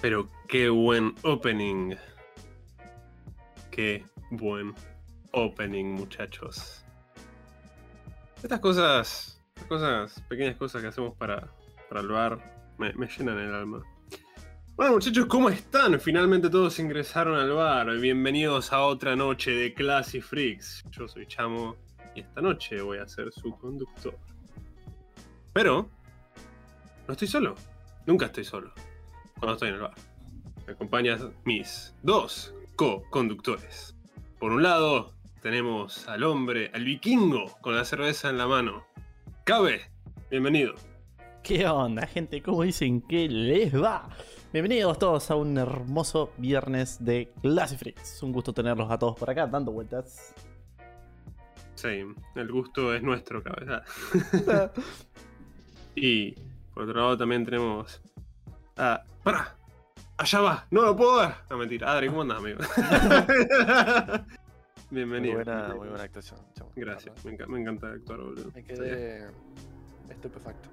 Pero qué buen opening. Qué buen opening, muchachos. Estas cosas, cosas, pequeñas cosas que hacemos para, para el bar, me, me llenan el alma. Bueno, muchachos, ¿cómo están? Finalmente todos ingresaron al bar. Bienvenidos a otra noche de Classy Freaks. Yo soy Chamo y esta noche voy a ser su conductor. Pero, no estoy solo. Nunca estoy solo. Cuando estoy en el bar. Me acompañan mis dos co-conductores. Por un lado, tenemos al hombre, al vikingo, con la cerveza en la mano. Cabe, bienvenido. ¿Qué onda, gente? ¿Cómo dicen que les va? Bienvenidos todos a un hermoso viernes de Classy Freaks. Un gusto tenerlos a todos por acá dando vueltas. Sí, el gusto es nuestro, cabeza. y por otro lado también tenemos a... ¡Para! ¡Allá va! ¡No lo puedo ver! No, mentira. Adri, ¿cómo andás, amigo? Bienvenido. Muy buena, muy buena actuación, chamo. Gracias, me, enca- me encanta actuar, boludo. Me quedé estupefacto.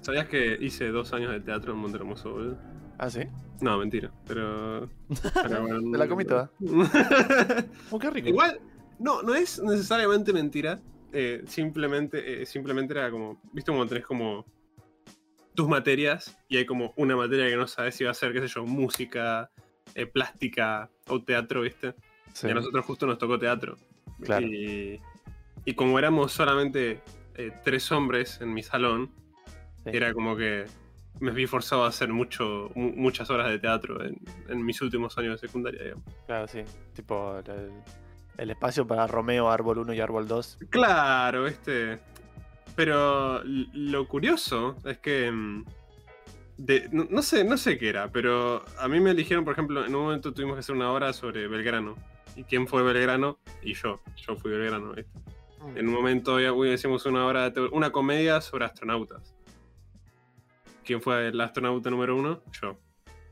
¿Sabías que hice dos años de teatro en Montermoso, boludo? Ah, sí. No, mentira, pero... pero bueno, Te la comí toda. Oh, qué rico. Igual, no, no es necesariamente mentira. eh, simplemente, eh, simplemente era como. ¿Viste como tenés como tus materias? Y hay como una materia que no sabes si va a ser, qué sé yo, música, eh, plástica o teatro, ¿viste? Sí. Y a nosotros justo nos tocó teatro. Claro. Y, y como éramos solamente eh, tres hombres en mi salón, Sí. era como que me vi forzado a hacer mucho, mu- muchas horas de teatro en, en mis últimos años de secundaria, digamos. Claro, sí. Tipo, el, el espacio para Romeo, Árbol 1 y Árbol 2. Claro, este. Pero lo curioso es que. mm, de- no, no sé, no sé qué era, pero a mí me eligieron, por ejemplo, en un momento tuvimos que hacer una hora sobre Belgrano. ¿Y quién fue Belgrano? Y yo. Yo fui Belgrano, ¿viste? En un momento uy, hicimos una de teo- una comedia sobre astronautas. ¿Quién fue el astronauta número uno? Yo.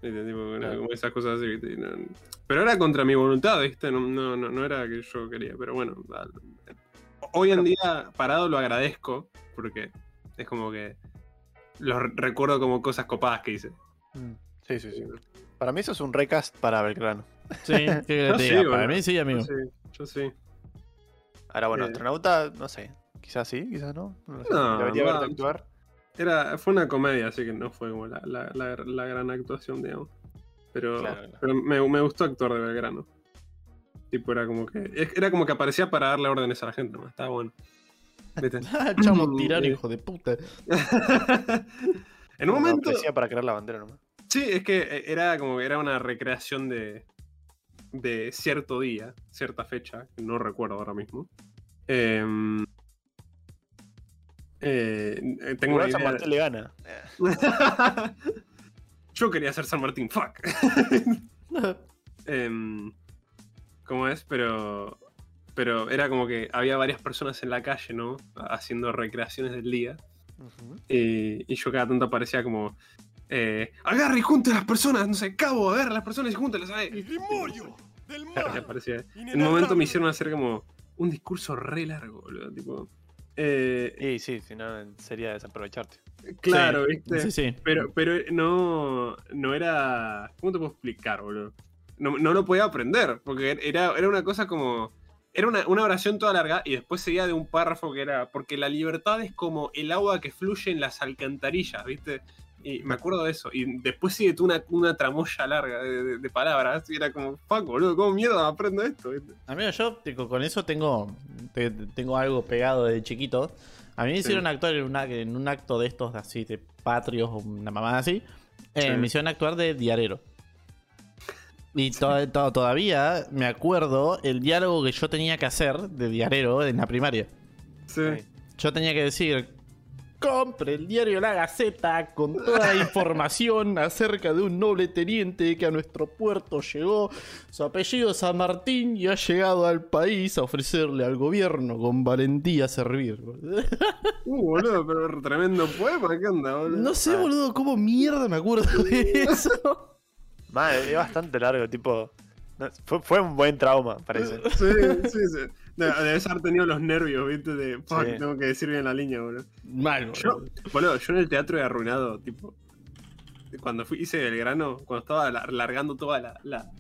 Tipo, Claro. como esas cosas así, pero era contra mi voluntad, ¿viste? No, no, no, no era que yo quería, pero bueno. Hoy en día, parado, lo agradezco, porque es como que lo re- recuerdo como cosas copadas que hice. Mm. Sí, sí, sí. Para mí eso es un recast para Belgrano. Sí, ¿qué querés Yo que te sí. Para mí sí, amigo. Yo sí, yo sí. Ahora, bueno, Eh. astronauta, no sé. Quizás sí, quizás no. No, sé. No, Debería verte actuar. Era, fue una comedia, así que no fue como la, la- la- la gran actuación, digamos. Pero, Claro, claro. pero me, me gustó actuar de Belgrano. Tipo, era como que. Era como que aparecía para darle órdenes a la gente, ¿no? Estaba bueno. Ah, chamo Mm, tirano, eh. hijo de puta. en un No, momento. parecía para crear la bandera nomás. Sí, es que eh, era como que era una recreación de, de cierto día, cierta fecha, que no recuerdo ahora mismo. Em, eh, eh, tengo una San idea. Martín le gana. Yo quería ser San Martín, fuck. Em, ¿Cómo es? Pero. Pero era como que había varias personas en la calle, ¿no? Haciendo recreaciones del día. Y, y yo cada tanto aparecía como. Eh, agarre y junte a las personas, no sé, cabo, agarre a las personas y júntelas, ¿sabes? El grimorio del. En un momento me hicieron hacer como un discurso re largo, boludo. Tipo. eh, Y sí, si no, sería desaprovecharte. claro, Sí, ¿viste? Sí, sí. Pero, pero no, no era. ¿Cómo te puedo explicar, boludo? No, no lo podía aprender, porque era, era una cosa como. Era una, una oración toda larga y después seguía de un párrafo que era. Porque la libertad es como el agua que fluye en las alcantarillas, ¿viste? Y me acuerdo de eso. Y después sigue tú una, una tramoya larga de, de- de palabras. Y era como, fuck, boludo, ¿cómo mierda aprendo esto? ¿viste? Amigo, yo con eso tengo, te- tengo algo pegado desde chiquito. A mí me hicieron actuar en, una- en un acto de estos así, de patrios o una mamada así. eh, Sí. Me hicieron actuar de diarero. Y to- to- todavía me acuerdo el diálogo que yo tenía que hacer de diarero en la primaria. Sí. Sí. Yo tenía que decir, compre el diario La Gaceta con toda la información acerca de un noble teniente que a nuestro puerto llegó. Su apellido es San Martín y ha llegado al país a ofrecerle al gobierno con valentía servir. Uh, boludo, pero tremendo poema, ¿qué onda, boludo? No sé, Ah. boludo, cómo mierda me acuerdo de eso. Madre, es bastante largo, tipo. no, fue, fue un buen trauma, parece. Sí, sí, sí. Debe- Debes haber tenido los nervios, viste, de fuck, Sí. tengo que decir bien la línea, boludo. Mal, Yo, boludo. boludo, yo en el teatro he arruinado, tipo, cuando fui, hice Belgrano, cuando estaba la- largando toda la, la,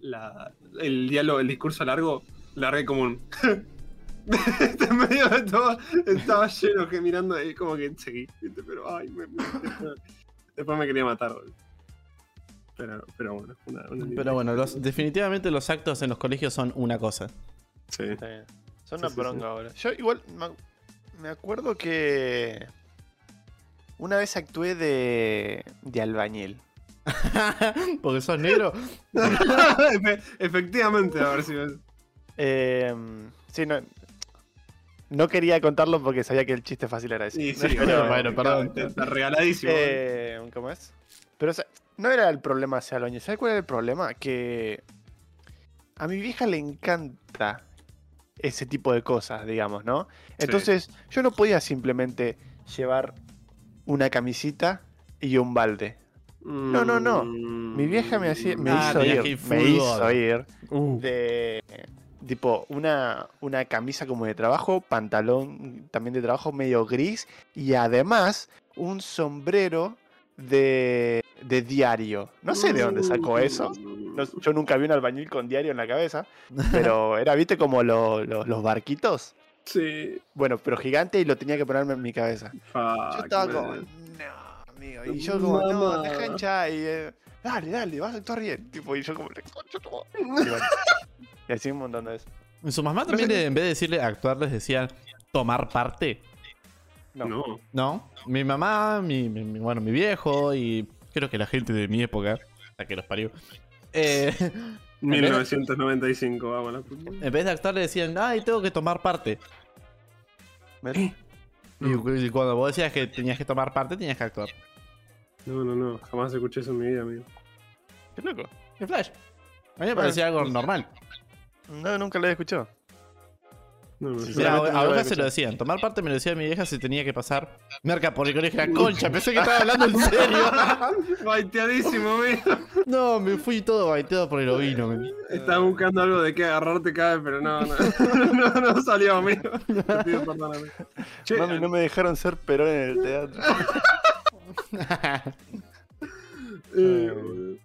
la- el diálogo, el discurso largo, largué como un. en medio de todo, estaba lleno que mirando ahí, como que seguí, ¿viste? pero ay, me- me- después, después me quería matar, boludo. Pero, pero bueno, una, una linda Pero bueno, los- experiencia. definitivamente los actos en los colegios son una cosa. Sí. Son una sí, sí. ahora. Yo igual me, me acuerdo que una vez actué de, de albañil. Porque sos negro. Efe- Efectivamente, a ver si ves. Eh, sí, no, no quería contarlo porque sabía que el chiste fácil era ese. Sí, sí, Pero, bueno, perdón. Está, está regaladísimo. eh, ¿Cómo es? No era el problema hacia albañil. ¿Sabes cuál era el problema? Que a mi vieja le encanta ese tipo de cosas, digamos, ¿no? Entonces, yo no podía simplemente llevar una camisita y un balde. no, no, no. Mi vieja me, hacía, me Ah, hizo ir, me hizo ir Uh, de tipo una, una camisa como de trabajo, pantalón también de trabajo medio gris y además un sombrero de, de diario. No sé de dónde sacó eso. No- yo nunca vi un albañil con diario en la cabeza, pero era, viste, como lo- lo- los barquitos. Sí. Bueno, pero gigante y lo tenía que ponerme en mi cabeza. Yo estaba man. como, no, amigo. Y yo como, no, deja hinchar. Y, eh, dale, dale, vas a actuar bien. Tipo, y yo como, "Le concho madre". y, bueno, y así un montón de veces. Y Su mamá también, le- en vez de decirle actuar, les decía tomar parte. No. No. ¿No? Mi mamá, mi, mi- mi- bueno, mi viejo y creo que la gente de mi época, la que los parió. eh, 1995, vamos a la puta. en vez de actuar le decían, ay, tengo que tomar parte. ¿Ves? Y, y cuando vos decías que tenías que tomar parte, tenías que actuar. No, no, no. Jamás escuché eso en mi vida, amigo. Qué loco. ¿Qué flash? A mí me parecía algo normal. No, nunca lo he escuchado. No, a había se lo decían. Tomar parte me lo decía mi vieja si tenía que pasar merca por el colegio. La concha, pensé que estaba hablando en serio. Baiteadísimo, amigo. No, me fui todo baiteado por el ovino. Estaba buscando algo de qué agarrarte cada vez, pero no, no. no, no salió, amigo. Te pido perdón, amigo. Che, Mami, no me dejaron ser perón en el teatro. eh,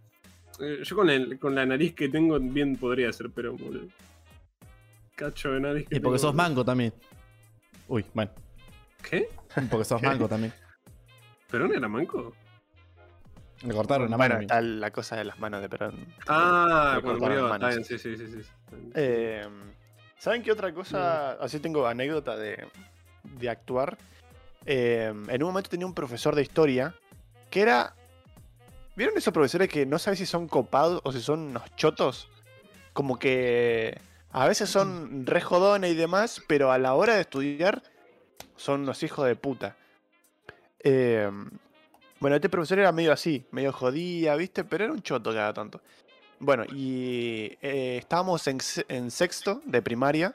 eh, yo con, el, con la nariz que tengo bien podría ser pero boludo. Cacho de nariz que Y porque tengo. sos mango también. Uy, bueno. ¿Qué? Porque sos mango también. ¿Perón era manco? Me cortaron una bueno, mano. está la cosa de las manos de perón. Ah, cuando cortaron murió. Está bien, sí, sí, sí. sí. Eh, ¿Saben qué otra cosa? Así tengo anécdota de, de actuar. Eh, en un momento tenía un profesor de historia que era. ¿Vieron esos profesores que no sabes si son copados o si son unos chotos? Como que a veces son re jodones y demás, pero a la hora de estudiar son unos hijos de puta. Eh, bueno, este profesor era medio así, medio jodía, ¿viste? Pero era un choto cada tanto. Bueno, y eh, estábamos en, se- en sexto de primaria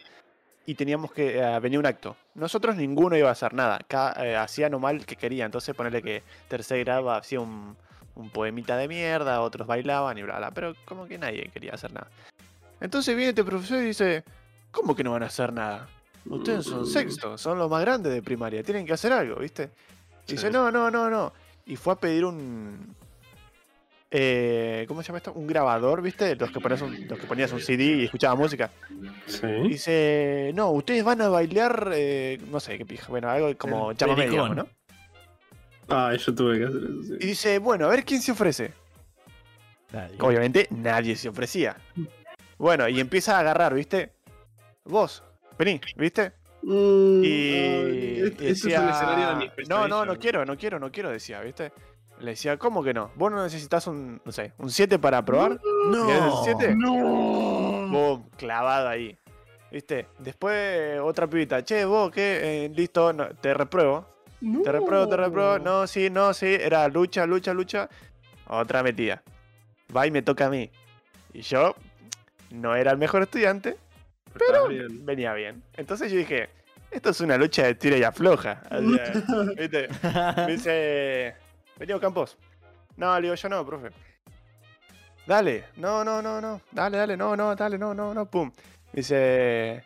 y teníamos que eh, venir un acto. Nosotros ninguno iba a hacer nada, cada, eh, hacía el que quería. Entonces ponerle que tercer grado hacía un, un poemita de mierda, otros bailaban y bla bla, pero como que nadie quería hacer nada. Entonces viene este profesor y dice, ¿cómo que no van a hacer nada? Ustedes son sexto, son los más grandes de primaria, tienen que hacer algo, ¿viste? Y dice, no, no, no, no. Y fue a pedir un... eh, ¿Cómo se llama esto? Un grabador, ¿viste? Los que, ponías un, los que ponías un CD y escuchabas música. Y Sí. dice, no, ustedes van a bailar, eh, no sé qué pija, bueno, algo como chamamé, digamos, ¿no? Ah, yo tuve que hacer eso, sí. Y dice, bueno, a ver quién se ofrece. Nadie. Obviamente nadie se ofrecía. Bueno, y empieza a agarrar, ¿viste? Vos, vení, ¿viste? Mm, Y, y este es decía, no, no, no quiero, no quiero, no quiero, decía, ¿viste? Le decía, ¿cómo que no? ¿Vos no necesitas un, no sé, un 7 para probar? ¿Querés el 7? No. Boom, clavado ahí. ¿Viste? Después otra pibita, che, vos, ¿qué? Eh, listo, no, te repruebo. Te repruebo, te repruebo. No, sí, no, sí. Era lucha, lucha, lucha. Otra metida. Va y me toca a mí. Y yo no era el mejor estudiante, Pero venía bien. Entonces yo dije, esto es una lucha de tira y afloja. O sea, ¿Viste? Me dice, vení Campos. No, le digo yo no, profe. Dale, no, no, no, no. Dale, dale, no, no, dale, no, no, no, pum. Me dice,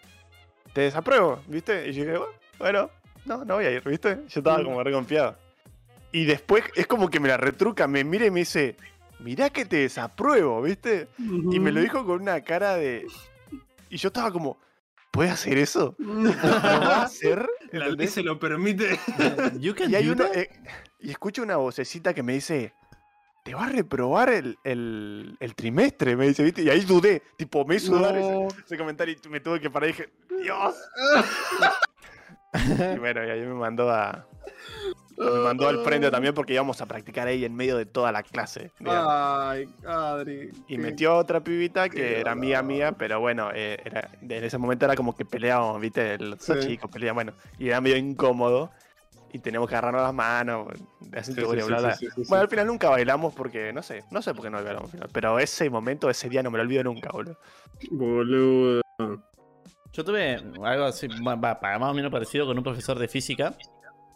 te desapruebo, ¿viste? Y yo dije, bueno, no, no voy a ir, ¿viste? Yo estaba como re confiado. Y después es como que me la retruca, me mira y me dice, mirá que te desapruebo, ¿viste? Y me lo dijo con una cara de... Y yo estaba como, ¿puede hacer eso? ¿Lo va a hacer? La ley se lo permite. You can Y hay uno, eh, y escucho una vocecita que me dice, te va a reprobar el, el- el trimestre, me dice, ¿viste? Y ahí dudé, tipo, me hizo dudar ese, ese comentario y me tuve que parar y dije, Dios. y bueno, y ahí me mandó a... Me mandó al frente también porque íbamos a practicar ahí en medio de toda la clase. digamos. Ay, Adri. Y qué- metió otra pibita qué que era amiga mía, pero bueno, eh, era, en ese momento era como que peleábamos, ¿viste? Los Sí. chicos peleaban, bueno, y era medio incómodo. Y teníamos que agarrarnos las manos, así Sí, sí, bla, sí, bla, bla. sí, sí, sí, Bueno, al final nunca bailamos porque, no sé, no sé por qué no bailamos al final. Pero ese momento, ese día no me lo olvido nunca, boludo. Boludo. Yo tuve algo así, más o menos parecido con un profesor de física.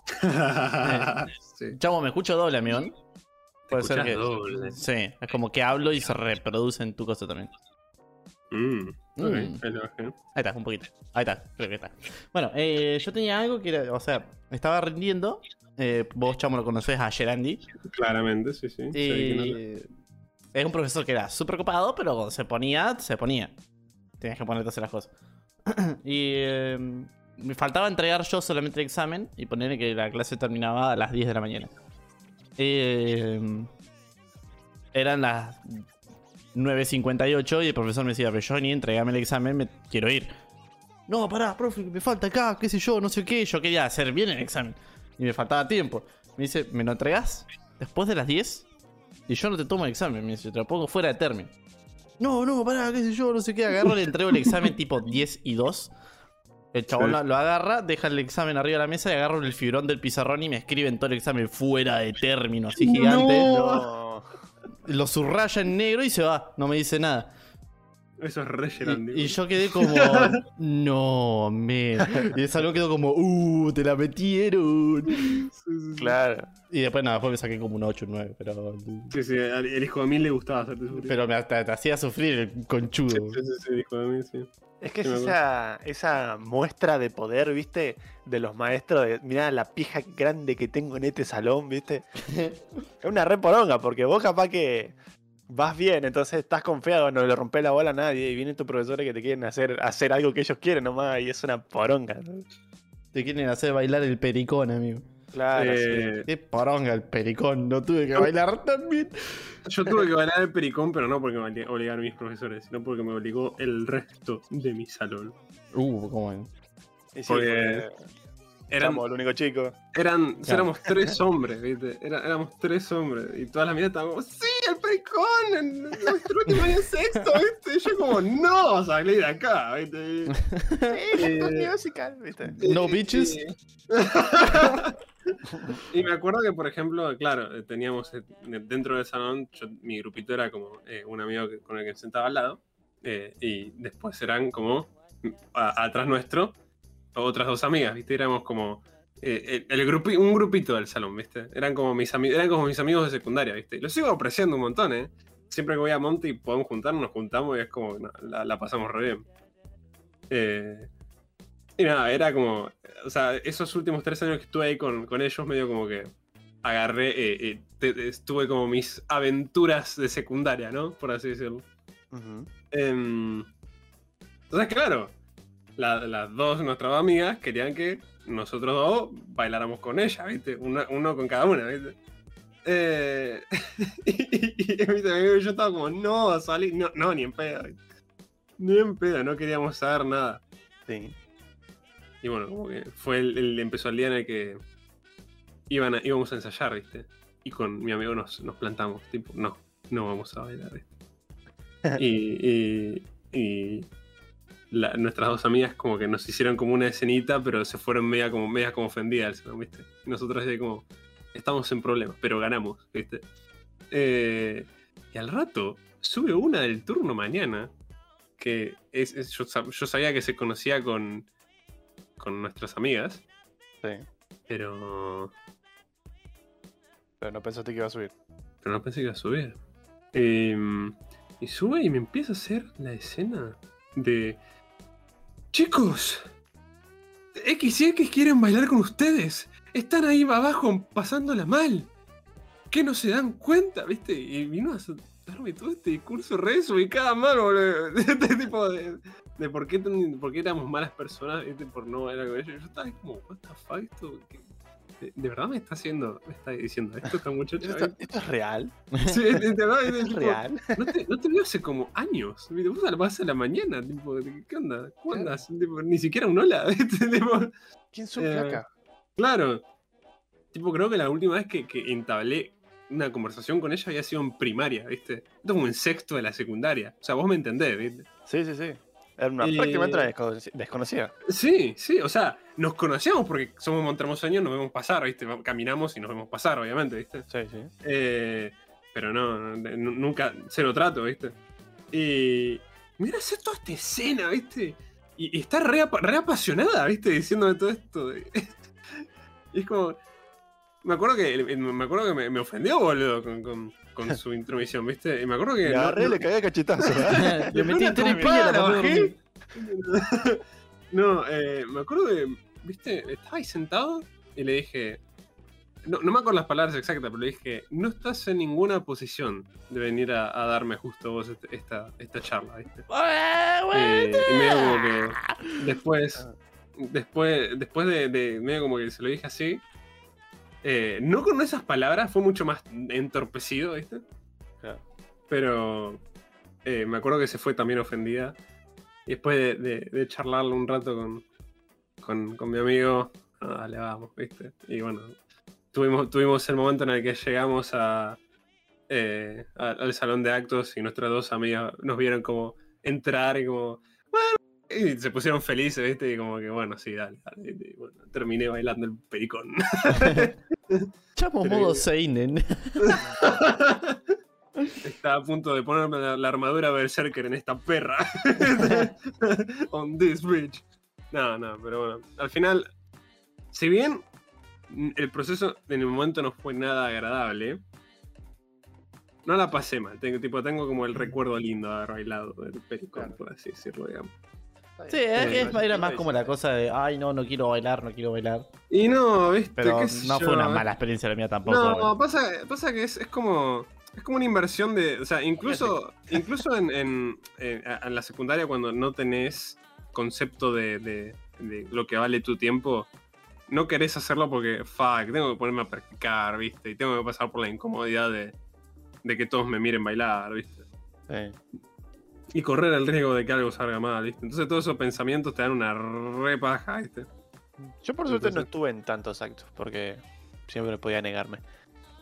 sí. Chavo, me escucho doble, amión. Puede ser que. doble. Sí, es como que hablo y se reproduce en tu cosa también. Mm, Mm. ahí bajé. Ahí está, un poquito. Ahí está, creo que está. Bueno, eh, yo tenía algo que era, o sea, estaba rindiendo. eh, vos, chamo, lo conocés a Gerandi. Claramente, sí, sí. Y es un profesor que era súper copado, pero cuando se ponía, se ponía. Tenías que ponerte a hacer las cosas. y eh, me faltaba entregar yo solamente el examen y ponerle que la clase terminaba a las 10 de la mañana. Eh, eran las 9.58 y el profesor me decía, pero Johnny, entregame el examen, me quiero ir. No, pará, profe, me falta acá, qué sé yo, no sé qué. Yo quería hacer bien el examen y me faltaba tiempo. Me dice, ¿me lo entregás después de las 10? Y yo no te tomo el examen, me dice, te lo pongo fuera de término. No, no, pará, qué sé yo, no sé qué. Agarro, le entrego el examen tipo 10 y 2. El chabón Sí. lo, lo agarra, deja el examen arriba de la mesa y agarro el fibrón del pizarrón y me escriben todo el examen fuera de término, así gigante. No. Lo subraya en negro y se va, no me dice nada. Eso es re. Y, y yo quedé como, no, me. Y el salón quedó como, uh, te la metieron. Claro. Y después nada, después me saqué como un 8, un 9, pero. Sí, sí, el hijo de mí le gustaba hacerte sufrir. Pero me, te, te hacía sufrir el conchudo. Sí, sí, sí, sí, el hijo de mí, sí. Es que es esa, esa muestra de poder, ¿viste? De los maestros, de mirá la pija grande que tengo en este salón, ¿viste? es una re poronga, porque vos capaz que vas bien, entonces estás confiado, no le rompes la bola a nadie, y vienen tus profesores que te quieren hacer, hacer algo que ellos quieren nomás, y es una poronga. ¿no? Te quieren hacer bailar el pericón, amigo. Claro, sí. Eh, Qué poronga el pericón, no tuve que bailar también. Yo tuve que bailar el pericón, pero no porque me obli- obligaron mis profesores, sino porque me obligó el resto de mi salón. Uh, cómo es. Sí, porque Eran, el único chico. eran, Claro. éramos tres hombres, ¿viste? Era- éramos tres hombres. Y todas las miradas estaban como, ¡Sí, el pericón! En nuestro último año sexto, ¿viste? Y yo como, ¡No! Salí de acá, ¿viste? Eh, musical, ¿viste? No Y- bitches. y- me acuerdo que, por ejemplo, claro, eh, teníamos eh, dentro del salón, mi grupito era como eh, un amigo con el que me sentaba al lado, eh, y después eran como mm, atrás nuestro otras dos amigas, ¿viste? Éramos como el, el un grupito del salón, ¿viste? Eran como mis eran como mis amigos de secundaria, ¿viste? Los sigo apreciando un montón, ¿eh? Siempre que voy a Monte y podemos juntarnos, nos juntamos y es como, la, la pasamos re bien. Eh, y nada, era como, o sea, esos últimos tres años que estuve ahí con, con ellos, medio como que agarré, eh, eh, te- estuve como mis aventuras de secundaria, ¿no? Por así decirlo. Em, entonces, claro, la- las dos nuestras amigas querían que nosotros dos bailáramos con ella, ¿viste? Una- uno con cada una, ¿viste? Eh, y, y yo estaba como, no, salí, no, no, ni en pedo. Ni en pedo, no queríamos saber nada. Sí. Y bueno, como que fue el, el- empezó el día en el que iban a- íbamos a ensayar, ¿viste? Y con mi amigo nos, nos plantamos, tipo, no, no vamos a bailar, ¿viste? y y, y la- nuestras dos amigas como que nos hicieron como una escenita, pero se fueron media como, media como ofendidas, ¿viste? Y nosotros como, estamos en problemas, pero ganamos, ¿viste? Eh, y al rato sube una del turno mañana, que es, es- yo, sab- yo sabía que se conocía con, con nuestras amigas, Sí. pero, Pero no pensaste que iba a subir. pero no pensé que iba a subir. Em, y sube y me empieza a hacer la escena de... Chicos, X y X quieren bailar con ustedes. Están ahí abajo pasándola mal. ¿Qué no se dan cuenta? ¿Viste? Y vino a darme todo este discurso re desubicado, mano, boludo. Este tipo de, de por, qué, por qué éramos malas personas, ¿viste? Por no bailar con ellos. Yo estaba como, what the fuck, esto. ¿Qué- ¿De, de verdad me está haciendo, me está diciendo esto esta muchacha? ¿Esto, esto es real? Sí, de, de verdad, es ¿Es tipo, real? no te, no te veo hace como años. Vos la vas a la mañana, tipo, ¿qué onda? ¿Cómo Claro. andas? Tipo, ni siquiera un hola. Tipo, ¿Quién son Eh, flaca? claro. Tipo, creo que la última vez que, que entablé una conversación con ella había sido en primaria, ¿viste? Esto como en sexto de la secundaria. O sea, vos me entendés, ¿viste? Sí, sí, sí. Era una, Eh, prácticamente una desconoci- desconocida. Sí, sí, o sea, nos conocíamos porque somos montramoseños, nos vemos pasar, ¿viste? Caminamos y nos vemos pasar, obviamente, ¿viste? Sí, sí. Eh, pero no, no, nu- nunca, cero trato, ¿viste? Y mira, hacer toda esta escena, ¿viste? Y, y está re, re apasionada, ¿viste? Diciéndome todo esto. y es como... Me acuerdo que, me acuerdo que me, me ofendió, boludo, con, con- con su intromisión, ¿viste? Y me acuerdo que... Le no- agarré no- le cagué cachetazo. ¿eh? Le metí una tres piñas. No, eh, me acuerdo que, viste, estaba ahí sentado y le dije, no, no me acuerdo las palabras exactas, pero le dije, no estás en ninguna posición de venir a, a darme justo vos este- esta, esta charla, ¿viste? Eh, y medio como que después, después, después de, de- medio como que se lo dije así, eh, no con esas palabras, fue mucho más entorpecido, ¿viste? Claro. Pero eh, me acuerdo que se fue también ofendida. Y después de, de, de charlarlo un rato con, con, con mi amigo, ah, dale, vamos, ¿viste? Y bueno, tuvimos, tuvimos el momento en el que llegamos a, eh, a- al salón de actos y nuestras dos amigas nos vieron como entrar y como, bueno, y se pusieron felices, ¿viste? Y como que, bueno, sí, dale, dale. Y bueno, terminé bailando el pericón. Chamo modo Seinen. Estaba a punto de ponerme la, la armadura Berserker en esta perra. On this bridge. No, no, pero bueno. Al final, si bien el proceso en el momento no fue nada agradable, no la pasé mal. Tengo, tipo, tengo como el recuerdo lindo de haber bailado el pericón, Claro. por así decirlo, digamos. Sí, es- es- era más como la cosa de, ay, no, no quiero bailar, no quiero bailar. Y no, viste, Pero qué sé no fue yo, una mala experiencia la mía tampoco. No, pasa, pasa que es, es como. Es como una inversión de. O sea, incluso, incluso en, en- en- en la secundaria, cuando no tenés concepto de, de- de lo que vale tu tiempo, no querés hacerlo porque, fuck, tengo que ponerme a practicar, ¿viste? Y tengo que pasar por la incomodidad de, de que todos me miren bailar, ¿viste? Sí. Y correr el riesgo de que algo salga mal, ¿viste? Entonces, todos esos pensamientos te dan una re paja, ¿viste? Yo por suerte no estuve en tantos actos, porque siempre podía negarme.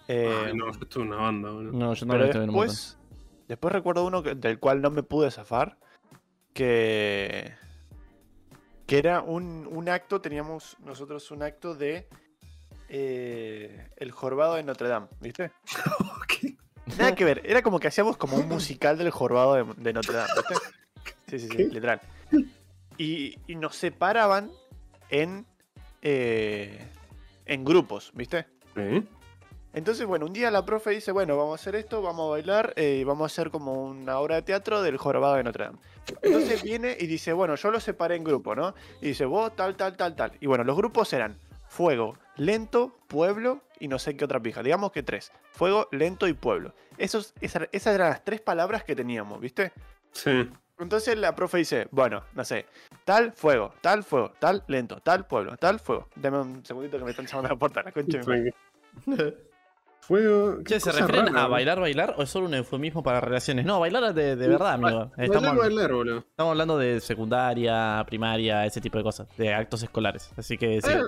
Eh, Ay, no, yo estuve una banda, boludo. No, yo no pero lo estoy en un después, después recuerdo uno que- del cual no me pude zafar, que, que era un, un acto, teníamos nosotros un acto de eh, El Jorobado de Notre Dame, ¿viste? Nada que ver, era como que hacíamos como un musical del Jorobado de, de Notre Dame, ¿viste? Sí, sí, sí, ¿Qué? literal. Y, y nos separaban en, eh, en grupos, ¿viste? ¿Eh? Entonces, bueno, un día la profe dice, bueno, vamos a hacer esto, vamos a bailar eh, y vamos a hacer como una obra de teatro del jorobado de Notre Dame. Entonces viene y dice, bueno, yo los separé en grupo, ¿no? Y dice, vos tal, tal, tal, tal. Y bueno, los grupos eran fuego, lento, pueblo y no sé qué otra pija. Digamos que tres. Fuego, lento y pueblo. Esos, esa- esas eran las tres palabras que teníamos, ¿viste? Sí. Entonces la profe dice, bueno, no sé, tal fuego, tal fuego, tal lento, tal pueblo, tal fuego. Dame un segundito que me están llamando a la puerta, la concha. Che, qué ¿se refieren rara, a bailar, bailar o es solo un eufemismo para relaciones? No, bailar de, de verdad, amigo. Ba- Estamos, Bailar, bailar, boludo. estamos hablando de secundaria, primaria, ese tipo de cosas, de actos escolares. Así que sí. Eh,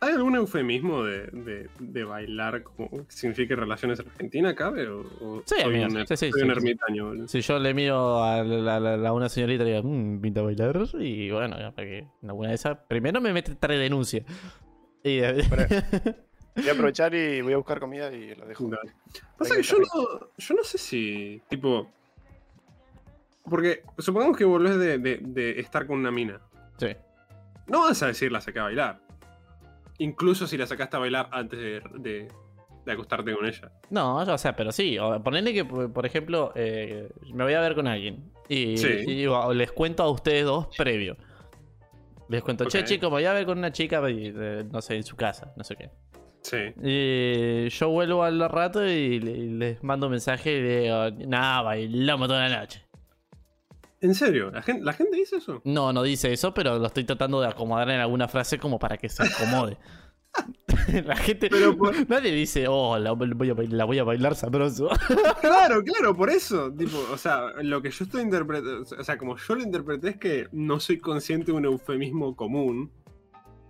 ¿Hay algún eufemismo de, de, de bailar como que signifique relaciones en Argentina, cabe? ¿O, o Sí, soy, amigo, un, sí, sí, soy un ermitaño, boludo? Si yo le miro a, la- la- la- una señorita y le digo, mmm, pinta bailar, y bueno, para que en alguna de esas, primero me mete tres denuncias. Y, Voy a aprovechar y voy a buscar comida y lo dejo. Dale. Pasa que yo no, yo no sé si, tipo... Porque supongamos que volvés de, de- de estar con una mina. sí. No vas a decir la saqué a bailar. Incluso si la sacaste a bailar antes de, de- de acostarte con ella. No, o sea, pero sí. Ponele que, por ejemplo, eh, me voy a ver con alguien. Y, Sí. y digo, les cuento a ustedes dos previo. Les cuento, che, Ok. chicos, voy a ver con una chica, no sé, en su casa, no sé qué. Sí. Y yo vuelvo al rato y le- y les mando un mensaje y digo, nada, bailamos toda la noche. ¿En serio? ¿La gente, ¿La gente dice eso? No, no dice eso, pero lo estoy tratando de acomodar en alguna frase como para que se acomode. la gente. Pero por- Nadie dice, oh, la voy, a bailar, la voy a bailar sabroso. Claro, claro, por eso. Tipo, o sea, lo que yo estoy interpretando. O sea, como yo lo interpreté es que no soy consciente de un eufemismo común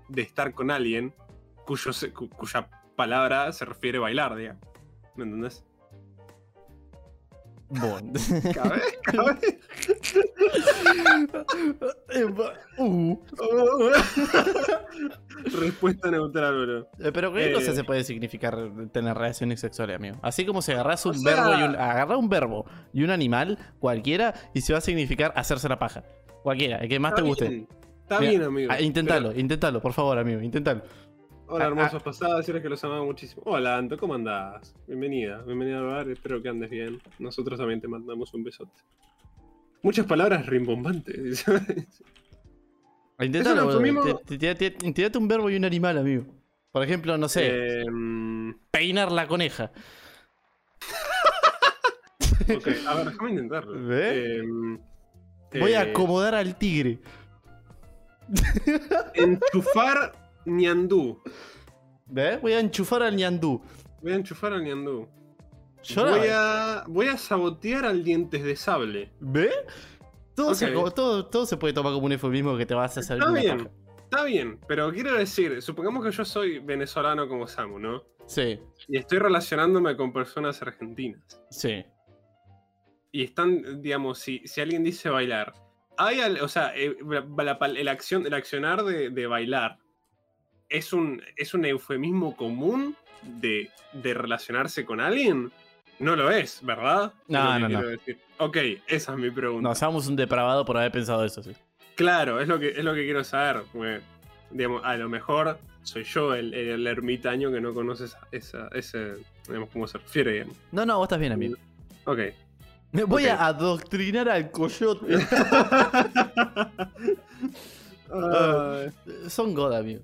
de estar con alguien cuyo se- cu- cuya palabra se refiere a bailar, digamos. ¿Me entendés? Bon. Cabe, cabe. Uh. Respuesta neutral, bro. Eh, Pero ¿qué Eh, cosa se puede significar tener relaciones sexuales, amigo? Así como si agarras un sea- verbo y un. Agarra un verbo y un animal, cualquiera, y se va a significar hacerse la paja. Cualquiera, el que más te guste. bien, Está Mira, bien, amigo. Ah, inténtalo, inténtalo, por favor, amigo, inténtalo. Hola, Ah, hermosos pasados, decirles que los amamos muchísimo. Hola, Anto, ¿cómo andás? Bienvenida, bienvenida al bar, espero que andes bien. Nosotros también te mandamos un besote. Muchas palabras rimbombantes. Te- Inténtate un verbo y un animal, amigo. Por ejemplo, no sé, Em, peinar la coneja. ok, a ver, déjame intentarlo. Em, Voy a eh, acomodar al tigre. Enchufar ñandú. ¿Ves? Voy a enchufar al ñandú. Voy a enchufar al ñandú. Voy a, voy a sabotear al dientes de sable. ¿Ve? Todo, se, todo, todo se puede tomar como un eufemismo que te vas a hacer Está bien, paja. está bien, pero quiero decir, supongamos que yo soy venezolano como Samu, ¿no? Sí, Y estoy relacionándome con personas argentinas. sí. Y están, digamos, si, si alguien dice bailar, hay, al- o sea, eh, la- la pal- el, acción, el accionar de, de bailar es un, es un eufemismo común de, de relacionarse con alguien. No lo es, ¿verdad? Es No, que no, no. decir. Ok, esa es mi pregunta. No, seamos un depravado por haber pensado eso, sí. Claro, es lo que, es lo que quiero saber. porque, digamos, a lo mejor soy yo el, el ermitaño que no conoce esa, esa- ese, digamos, cómo se refiere. digamos. No, no, vos estás bien, amigo. Ok. Me voy a adoctrinar al coyote. Son God, amigo.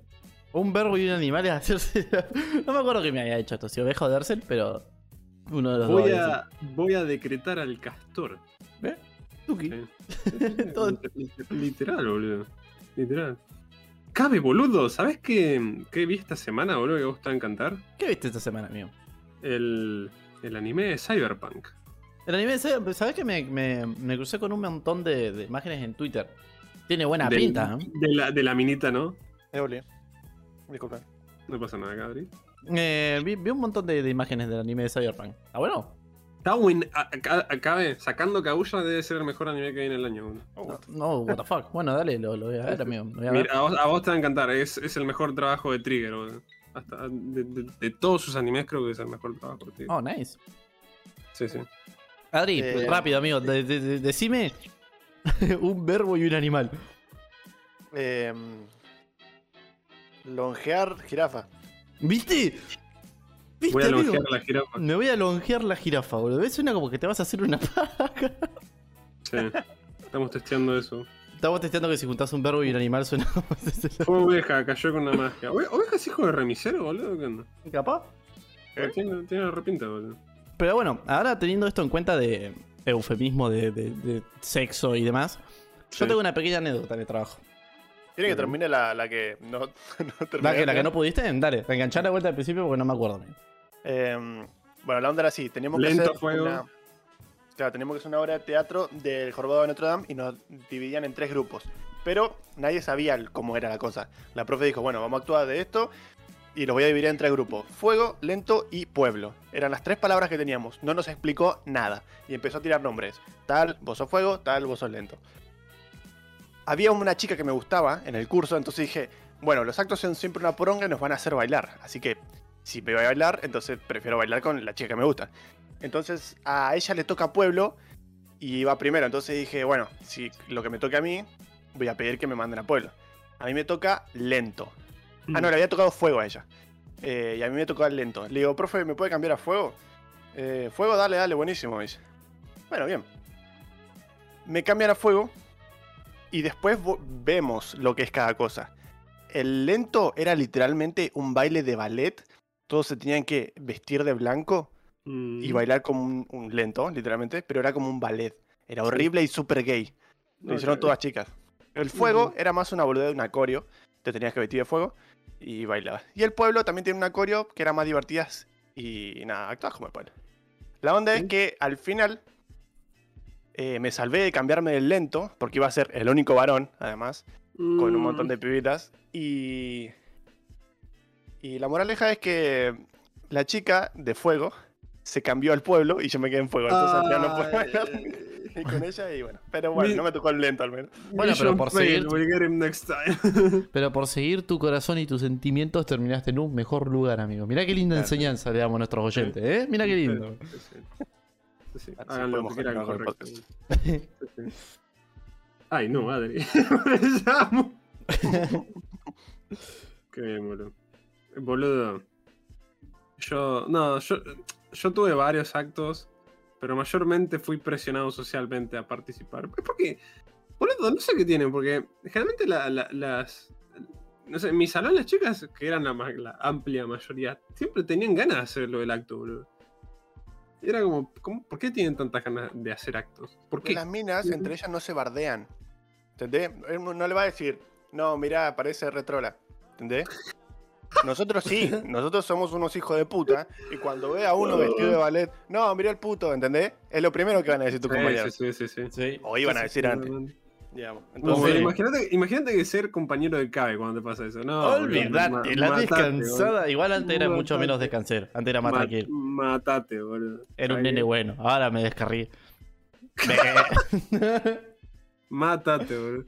Un verbo y un animal es hacerse. no me acuerdo que me había hecho esto, si oveja o Dersel, pero. Uno de los voy, dos. a, voy a decretar al castor. ¿Ves? Tuki. Sí. Todo- Liter- Literal, boludo. Literal. Cabe, boludo. ¿Sabes qué, qué vi esta semana, boludo, que vos te va a encantar? ¿Qué viste esta semana, amigo? El, el anime de Cyberpunk. El anime, ¿sabes sabés que me, me- me crucé con un montón de, de imágenes en Twitter? Tiene buena pinta, ¿eh? De la, de la minita, ¿no? Eh, Oli. Disculpen. No pasa nada, Cadri. Eh, vi, vi un montón de, de imágenes del anime de Cyberpunk. ¿Ah, bueno? Está buen. Acabe, sacando Kaguya debe ser el mejor anime que hay en el año. boludo. No, no, what the fuck. Bueno, dale, lo, lo voy a ver, amigo. lo voy a ver. Mira, a, vos, a vos te va a encantar. Es, es el mejor trabajo de Trigger. Hasta de, de- de todos sus animes creo que es el mejor trabajo de Trigger. Oh, nice. Sí, sí. Adri, Eh, rápido, amigo. de- de- de- decime un verbo y un animal. Em, longear jirafa. ¿Viste? ¿Viste, Voy a amigo? longear la jirafa. Me voy a longear la jirafa, boludo. ¿Ves? Suena como que te vas a hacer una paja. Sí. Estamos testeando eso. Estamos testeando que si juntás un verbo y un animal suena. Fue oveja, cayó con una magia. Ove- ¿Oveja es hijo de remisero, boludo? ¿Qué onda? ¿Capaz? Eh, Tiene, tiene repinta, boludo. Pero bueno, ahora teniendo esto en cuenta de eufemismo de, de- de sexo y demás, yo tengo una pequeña anécdota de trabajo. ¿Quieren que Ujú. termine la, la que no, no ¿La que, la que no pudiste? Dale, enganchar la vuelta al principio porque no me acuerdo. Em, bueno, la onda era así. Teníamos Lento que hacer fuego. una... Claro, teníamos que hacer una obra de teatro del Jorobado de Notre Dame y nos dividían en tres grupos. Pero nadie sabía cómo era la cosa. La profe dijo, bueno, vamos a actuar de esto y los voy a dividir en tres grupos. Fuego, lento y pueblo. Eran las tres palabras que teníamos. No nos explicó nada. Y empezó a tirar nombres. Tal, vos sos fuego, tal, vos sos lento. Había una chica que me gustaba en el curso, entonces dije, bueno, los actos son siempre una poronga y nos van a hacer bailar. Así que si me voy a bailar, entonces prefiero bailar con la chica que me gusta. Entonces a ella le toca pueblo y va primero. Entonces dije, bueno, si lo que me toque a mí, voy a pedir que me manden a pueblo. A mí me toca lento. Ah, no, le había tocado fuego a ella. Eh, y a mí me tocó lento. Le digo, profe, ¿me puede cambiar a fuego? "Eh, fuego, dale, dale, buenísimo, me dice. Bueno, bien. Me cambian a fuego y después vemos lo que es cada cosa. El lento era literalmente un baile de ballet. Todos se tenían que vestir de blanco y Mm. bailar como un, un lento, literalmente, pero era como un ballet. Era horrible y súper gay. Lo hicieron todas chicas. El fuego era más una boludez de un acorio. Te tenías que vestir de fuego y bailabas. Y el pueblo también tiene un acorio que era más divertidas y nada, actuabas como el pueblo. La onda es que al final eh, me salvé de cambiarme del lento, porque iba a ser el único varón, además, con un montón Mm. de pibitas. Y. Y la moraleja es que la chica de fuego se cambió al pueblo y yo me quedé en fuego. Entonces al final no puedo ni con ella y bueno. Pero bueno, Mi- no me tocó el lento al menos. Bueno, pero por seguir- we'll get him next time. Pero por seguir tu corazón y tus sentimientos terminaste en un mejor lugar, amigo. Mirá qué linda Claro. enseñanza le damos a nuestros oyentes, ¿eh? Mirá qué lindo. Sí, Hagan lo que quieran con el sí. Ay, no, llamo. Qué bien, boludo. Boludo. Yo. No, yo. Yo tuve varios actos, pero mayormente fui presionado socialmente a participar. Es porque. Boludo, no sé qué tienen, porque generalmente la- la- las. No sé, en mi salón las chicas, que eran la, la amplia mayoría, siempre tenían ganas de hacer lo del acto, boludo. Era como, ¿cómo- ¿por qué tienen tantas ganas de hacer actos? ¿Por Porque qué? las minas entre ellas no se bardean. ¿Entendés? No le va a decir, no, mirá, parece retrola. ¿Entendés? Nosotros sí, nosotros somos unos hijos de puta. Y cuando ve a uno vestido de ballet, no, mirá el puto, ¿entendés? Es lo primero que van a decir tus Sí, compañeros. sí, sí, sí, sí. O iban a Sí, decir sí, antes. Digamos. Entonces, sí. imagínate, imagínate que ser compañero de CABE cuando te pasa eso. No, Olvídate, boludo, la matate, descansada. Igual antes era mucho Matate. menos descansar. Antes era más Ma- tranquilo. Matate, boludo. Era un nene bueno. Ahora me descarrí. Mátate, boludo.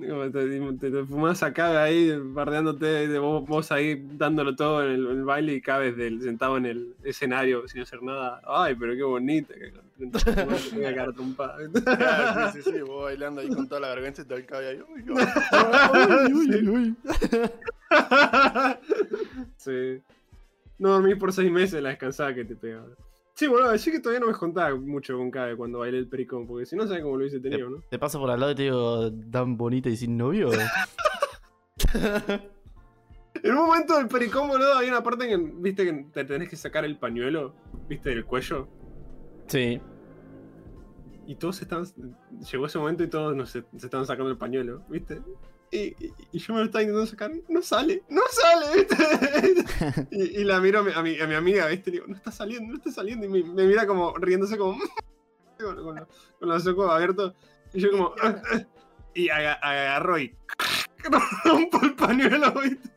Te, te, fumás a Cabe ahí, bardeándote, de vos, vos ahí dándolo todo en el, en el baile y Cabe del, sentado en el escenario sin hacer nada. Ay, pero qué bonita. Que, que tenga cara trompada. claro, sí, sí, sí, vos bailando ahí con toda la vergüenza y todo el cabello ahí. uy, uy. Uy, uy, sí. No dormí por seis meses la descansada que te pega. Sí, boludo, así que todavía no me contaba mucho con Cabe cuando bailé el pericón, porque si no sabes cómo lo hubiese tenido, ¿no? Te paso por al lado y te digo, tan bonita y sin novio. En un momento del pericón, boludo, había una parte en que, viste, que te tenés que sacar el pañuelo, viste, del cuello. Sí. Y todos estaban. Llegó ese momento y todos no se, se estaban sacando el pañuelo, ¿viste? Y, y- y yo me lo estaba intentando sacar. y No sale, no sale, ¿viste? y, y la miro a mi, a, mi, a mi amiga, ¿viste? Y digo, no está saliendo, no está saliendo. Y me, me mira como riéndose, como. con, con los, con los ojos abiertos. Y yo, como. Y aga- agarro y. rompo el pañuelo, ¿viste?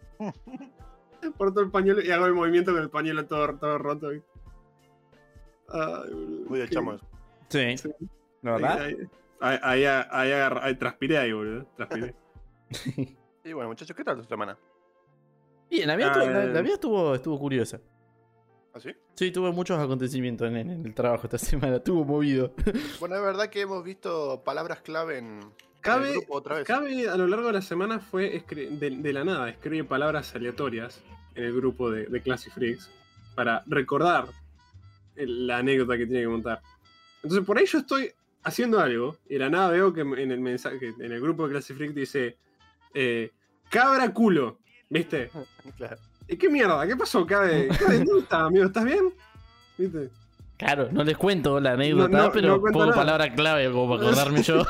Porto el pañuelo y hago el movimiento con el pañuelo todo, todo roto, ¿viste? Ay, boludo. Muy de chamos. Sí. Sí. ¿La verdad? Ahí, ahí, ahí, ahí, ahí transpiré ahí, boludo. Transpiré. Y bueno, muchachos, ¿qué tal tu semana? Bien, la mía, estuvo, la, Ah, la mía estuvo, estuvo curiosa. ¿Así? Sí, tuve muchos acontecimientos en, en el trabajo esta semana. Estuvo movido. Bueno, es verdad que hemos visto palabras clave en, en Cabe- el grupo otra vez. Cabe a lo largo de la semana fue de, de la nada, escribe palabras aleatorias en el grupo de, de Classy Freaks para recordar el- la anécdota que tiene que montar. Entonces por ahí yo estoy haciendo algo y de la nada veo que en el mensaje, en el grupo de Classy Freaks dice eh, cabra culo, ¿viste? Claro. ¿Y qué mierda? ¿Qué pasó, Cabe? ¿dónde estás, amigo? ¿Estás bien? ¿Viste? Claro, no les cuento la anécdota, No, no, pero no pongo nada. palabra clave como para acordarme yo.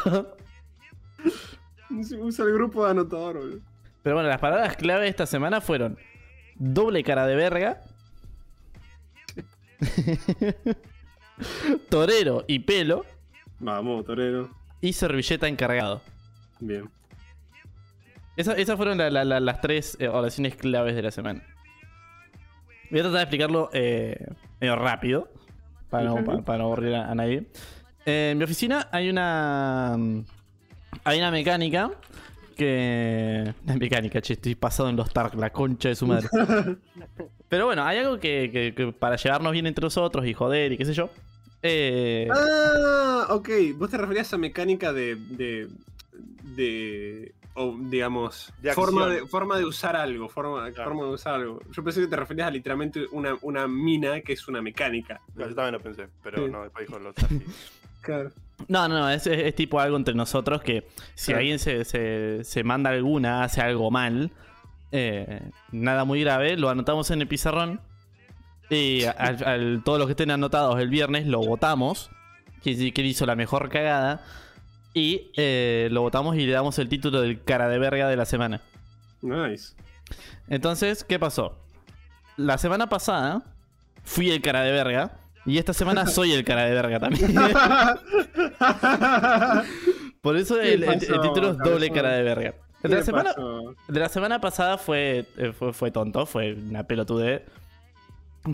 Usa el grupo de anotador, boludo. Pero bueno, las palabras clave esta semana fueron doble cara de verga, torero y pelo Vamos, torero. y servilleta encargado. Bien. Esa- esas fueron la- la- la- las tres eh, oraciones claves de la semana. Voy a tratar de explicarlo eh, medio rápido, para no, para, para no aburrir a, a nadie. Eh, en mi oficina hay una. Hay una mecánica que. Mecánica, che, estoy pasado en los Stark, la concha de su madre. Pero bueno, hay algo que, que- que para llevarnos bien entre nosotros y joder y qué sé yo. eh, Ah, ok. Vos te referías a mecánica de. de. de o digamos. De forma, de, forma de usar algo. Forma, Claro. forma de usar algo. Yo pensé que te referías a literalmente una, una mina que es una mecánica. Yo también lo pensé, pero Sí. no, después dijo los así. Claro. No, no, no, es, es- es tipo algo entre nosotros que si Claro. alguien se, se- se manda alguna, hace algo mal, eh, nada muy grave, lo anotamos en el pizarrón y al, al- todos los que estén anotados el viernes lo votamos, que, que hizo la mejor cagada, y eh, lo votamos y le damos el título del cara de verga de la semana. Nice. Entonces, ¿qué pasó? La semana pasada fui el cara de verga. Y esta semana soy el cara de verga también. Por eso ¿Qué el, el- el pasó, título es doble cara de verga. ¿Qué El de la semana, de la semana pasada fue, eh, fue, fue tonto, fue una pelotude.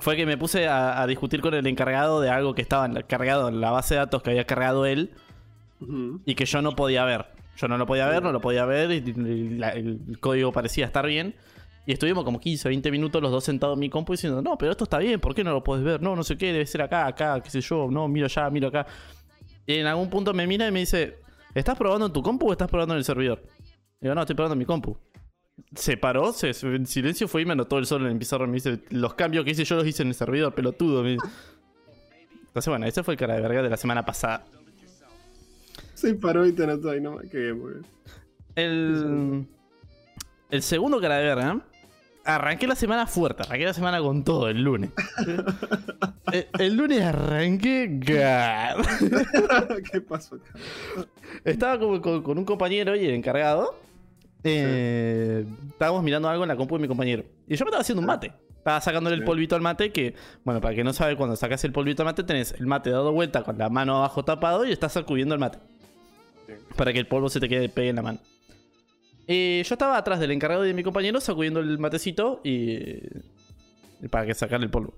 Fue que me puse a, a discutir con el encargado de algo que estaba en la- cargado en la base de datos que había cargado él Y que yo no podía ver. Yo no lo podía ver, no lo podía ver, y, y el código parecía estar bien. Y estuvimos como 15, 20 minutos los dos sentados en mi compu diciendo, no, pero esto está bien, ¿por qué no lo puedes ver? No, no sé qué, debe ser acá, acá, qué sé yo, no, miro allá, miro acá. Y en algún punto me mira y me dice, ¿estás probando en tu compu o estás probando en el servidor? Digo, no, estoy probando en mi compu. Se paró, se, en silencio fue y me anotó el sol en el pizarrón. Me dice, los cambios que hice yo los hice en el servidor, pelotudo. Entonces, bueno, ese fue el cara de verga de la semana pasada. Se paró y te anotó ahí nomás. Qué bien, muy bien. El, el segundo cara de verga. Arranqué la semana fuerte, arranqué la semana con todo el lunes. el, el lunes arranqué. ¿Qué pasó acá? Estaba con, con- con un compañero y el encargado. eh, Estábamos mirando algo en la compu de mi compañero. Y yo me estaba haciendo un mate. Estaba sacándole el polvito al mate. Que, bueno, para que no sabe, cuando sacas el polvito al mate, tenés el mate dado vuelta con la mano abajo tapado y estás sacudiendo el mate. Para que el polvo se te quede pegue en la mano. Eh, yo estaba atrás del encargado y de mi compañero sacudiendo el matecito y. para que sacarle el polvo.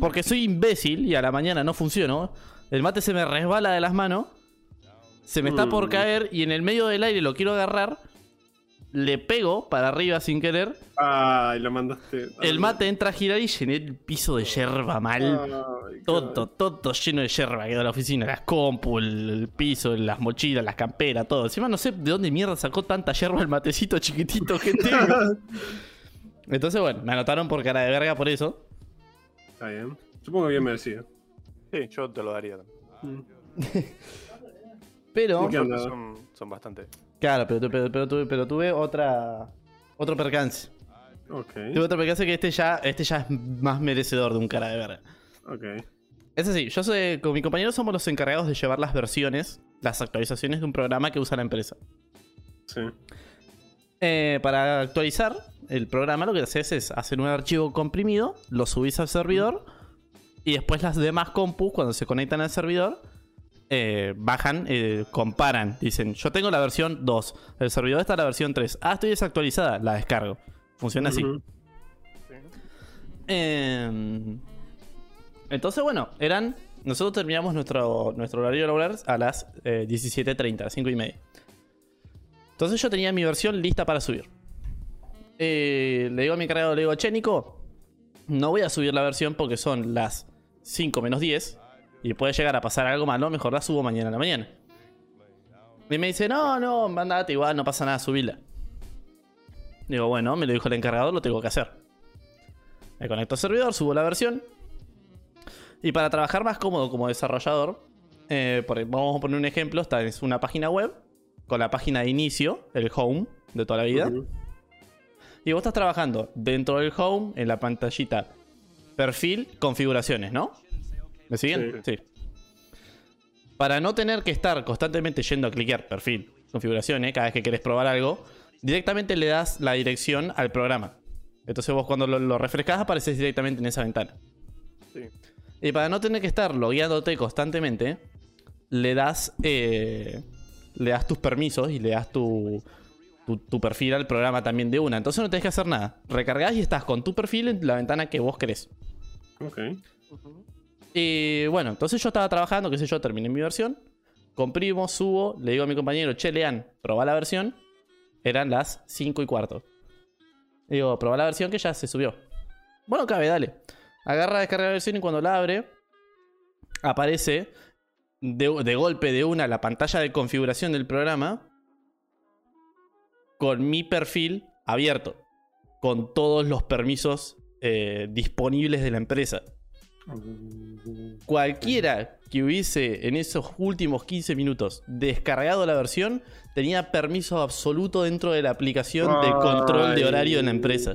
Porque soy imbécil y a la mañana no funcionó. El mate se me resbala de las manos. Se me está por Mm. caer y en el medio del aire lo quiero agarrar. Le pego para arriba sin querer. Ay, lo mandaste. El mate entra a girar y llené el piso de yerba mal. Ay, Todo, todo lleno de yerba quedó la oficina. Las compu, el, el piso, las mochilas, las camperas, todo. Encima no sé de dónde mierda sacó tanta yerba el matecito chiquitito que tengo. Entonces, bueno, me anotaron por cara de verga por eso. Está bien. Supongo que bien merecido. Sí, yo te lo daría. también. Mm. Pero. Son, son bastante. Claro, pero, pero, pero tuve, pero tuve otra. Otro percance. Tuve otro percance que este ya, este ya es más merecedor de un cara de verga. Ok. Es así, yo soy, con mi compañero somos los encargados de llevar las versiones, las actualizaciones de un programa que usa la empresa. Sí. Eh, para actualizar el programa, lo que haces es hacer un archivo comprimido, lo subís al servidor y después las demás compus, cuando se conectan al servidor, eh, bajan, eh, comparan. Dicen, yo tengo la versión 2, el servidor está la versión 3. Ah, estoy desactualizada, la descargo. Funciona así. Eh, entonces, bueno, eran. Nosotros terminamos nuestro, nuestro horario laboral a las eh, 17.30, a las 5 y media. Entonces yo tenía mi versión lista para subir. Eh, le digo a mi encargado, le digo, che, Nico, no voy a subir la versión porque son las 5 menos 10 y puede llegar a pasar algo malo, mejor la subo mañana a la mañana. Y me dice, no, no, mandate igual, no pasa nada, subila. Digo, bueno, me lo dijo el encargado, lo tengo que hacer. Me conecto al servidor, subo la versión. Y para trabajar más cómodo como desarrollador, eh, por- vamos a poner un ejemplo, esta es una página web con la página de inicio, el home de toda la vida. Y vos estás trabajando dentro del home, en la pantallita perfil, configuraciones, ¿no? ¿Me siguen? Sí. Para no tener que estar constantemente yendo a cliquear perfil, configuraciones, cada vez que querés probar algo, directamente le das la dirección al programa. Entonces vos cuando lo, lo refrescás apareces directamente en esa ventana. Sí. Y para no tener que estar logueándote constantemente, le das, eh, le das tus permisos y le das tu, tu, tu perfil al programa también de una. Entonces no tenés que hacer nada. Recargás y estás con tu perfil en la ventana que vos querés. Ok. Y bueno, entonces yo estaba trabajando, qué sé yo, terminé mi versión. Comprimo, subo, le digo a mi compañero, che, Lean, probá la versión. Eran las 5 y cuarto. Le digo, probá la versión que ya se subió. Bueno, cabe, dale. Agarra, descarga la versión y cuando la abre, aparece de, de golpe de una la pantalla de configuración del programa con mi perfil abierto. Con todos los permisos eh, disponibles de la empresa. Cualquiera que hubiese en esos últimos 15 minutos descargado la versión, tenía permiso absoluto dentro de la aplicación de control de horario en la empresa.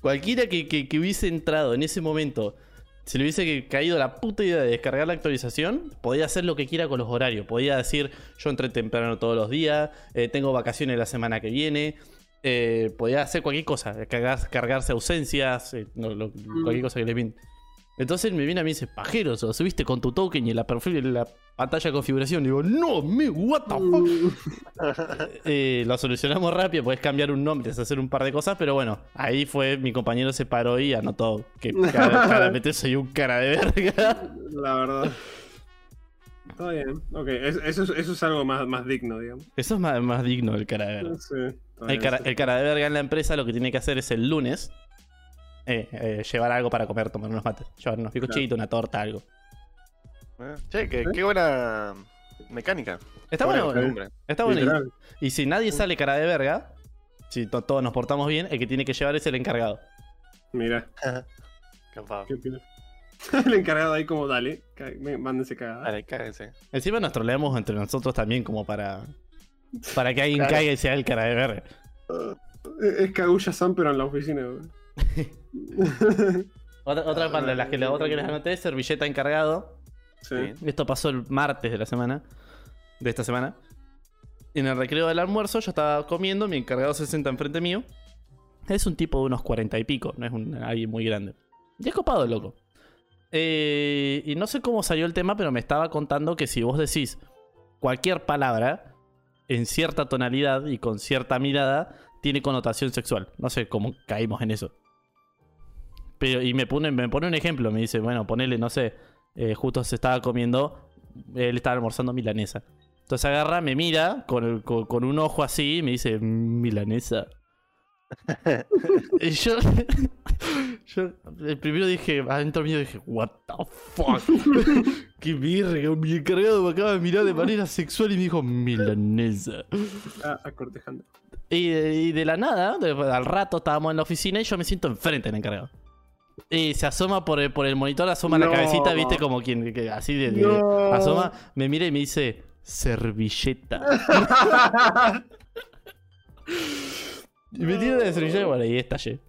Cualquiera que, que- que hubiese entrado en ese momento, se le hubiese caído la puta idea de descargar la actualización, podía hacer lo que quiera con los horarios. Podía decir, yo entré temprano todos los días, eh, tengo vacaciones la semana que viene. Eh, podía hacer cualquier cosa, cargar- cargarse ausencias, eh, no, lo- cualquier cosa que le pinte. Entonces me viene a mí y dice, pajero, lo subiste con tu token y la, perfil, la pantalla de configuración. digo, no, me, what the fuck. Eh, lo solucionamos rápido, podés cambiar un nombre, hacer un par de cosas, pero bueno, ahí fue, mi compañero se paró y anotó que claramente soy un cara de verga. La verdad. Está bien. Ok, es- eso, es- eso es algo más, más digno, digamos. Eso es más, más digno el cara de verga. Sí, El bien, cara, sí. el cara de verga en la empresa lo que tiene que hacer es el lunes eh, eh, llevar algo para comer, tomar unos mates, llevar unos picochitos, una torta, algo. Eh, Che, qué, qué buena mecánica. Está Buena bueno, costumbre. está bueno. Y, y si nadie sale cara de verga, si to- todos nos portamos bien, el que tiene que llevar es el encargado. Mira, Capaz. qué. El encargado ahí como, dale, mándense cagada. Dale, cáguense. Encima nos troleamos entre nosotros también como para... Para que alguien Claro. caiga y sea el cara de verga. Es Kaguya San, pero en la oficina, güey. Otra, otra, Ah, para las que, la otra que les anoté es servilleta encargado. Sí. Esto pasó el martes de la semana. De esta semana. En el recreo del almuerzo yo estaba comiendo, mi encargado se sienta enfrente mío. Es un tipo de unos cuarenta y pico, no es un, alguien muy grande. Y es copado, loco. Eh, y no sé cómo salió el tema, pero me estaba contando que si vos decís cualquier palabra en cierta tonalidad y con cierta mirada, tiene connotación sexual. No sé cómo caímos en eso. Pero, y me pone, me pone un ejemplo, me dice, bueno, ponele, no sé, eh, justo se estaba comiendo, él estaba almorzando milanesa. Entonces agarra, me mira con, el- con, con un ojo así y me dice, "Mm, milanesa. y yo, yo el primero dije, adentro mío dije, what the fuck. Qué virga, mi encargado me acaba de mirar de manera sexual y me dijo, milanesa. Ah, acortejando. Y, y de la nada, de- al rato estábamos en la oficina y yo me siento enfrente del encargado. Y se asoma por el, por el monitor, asoma la cabecita, viste, como quien que así de, de- No. asoma, me mira y me dice, servilleta. y me tira la servilleta y bueno, y estallé.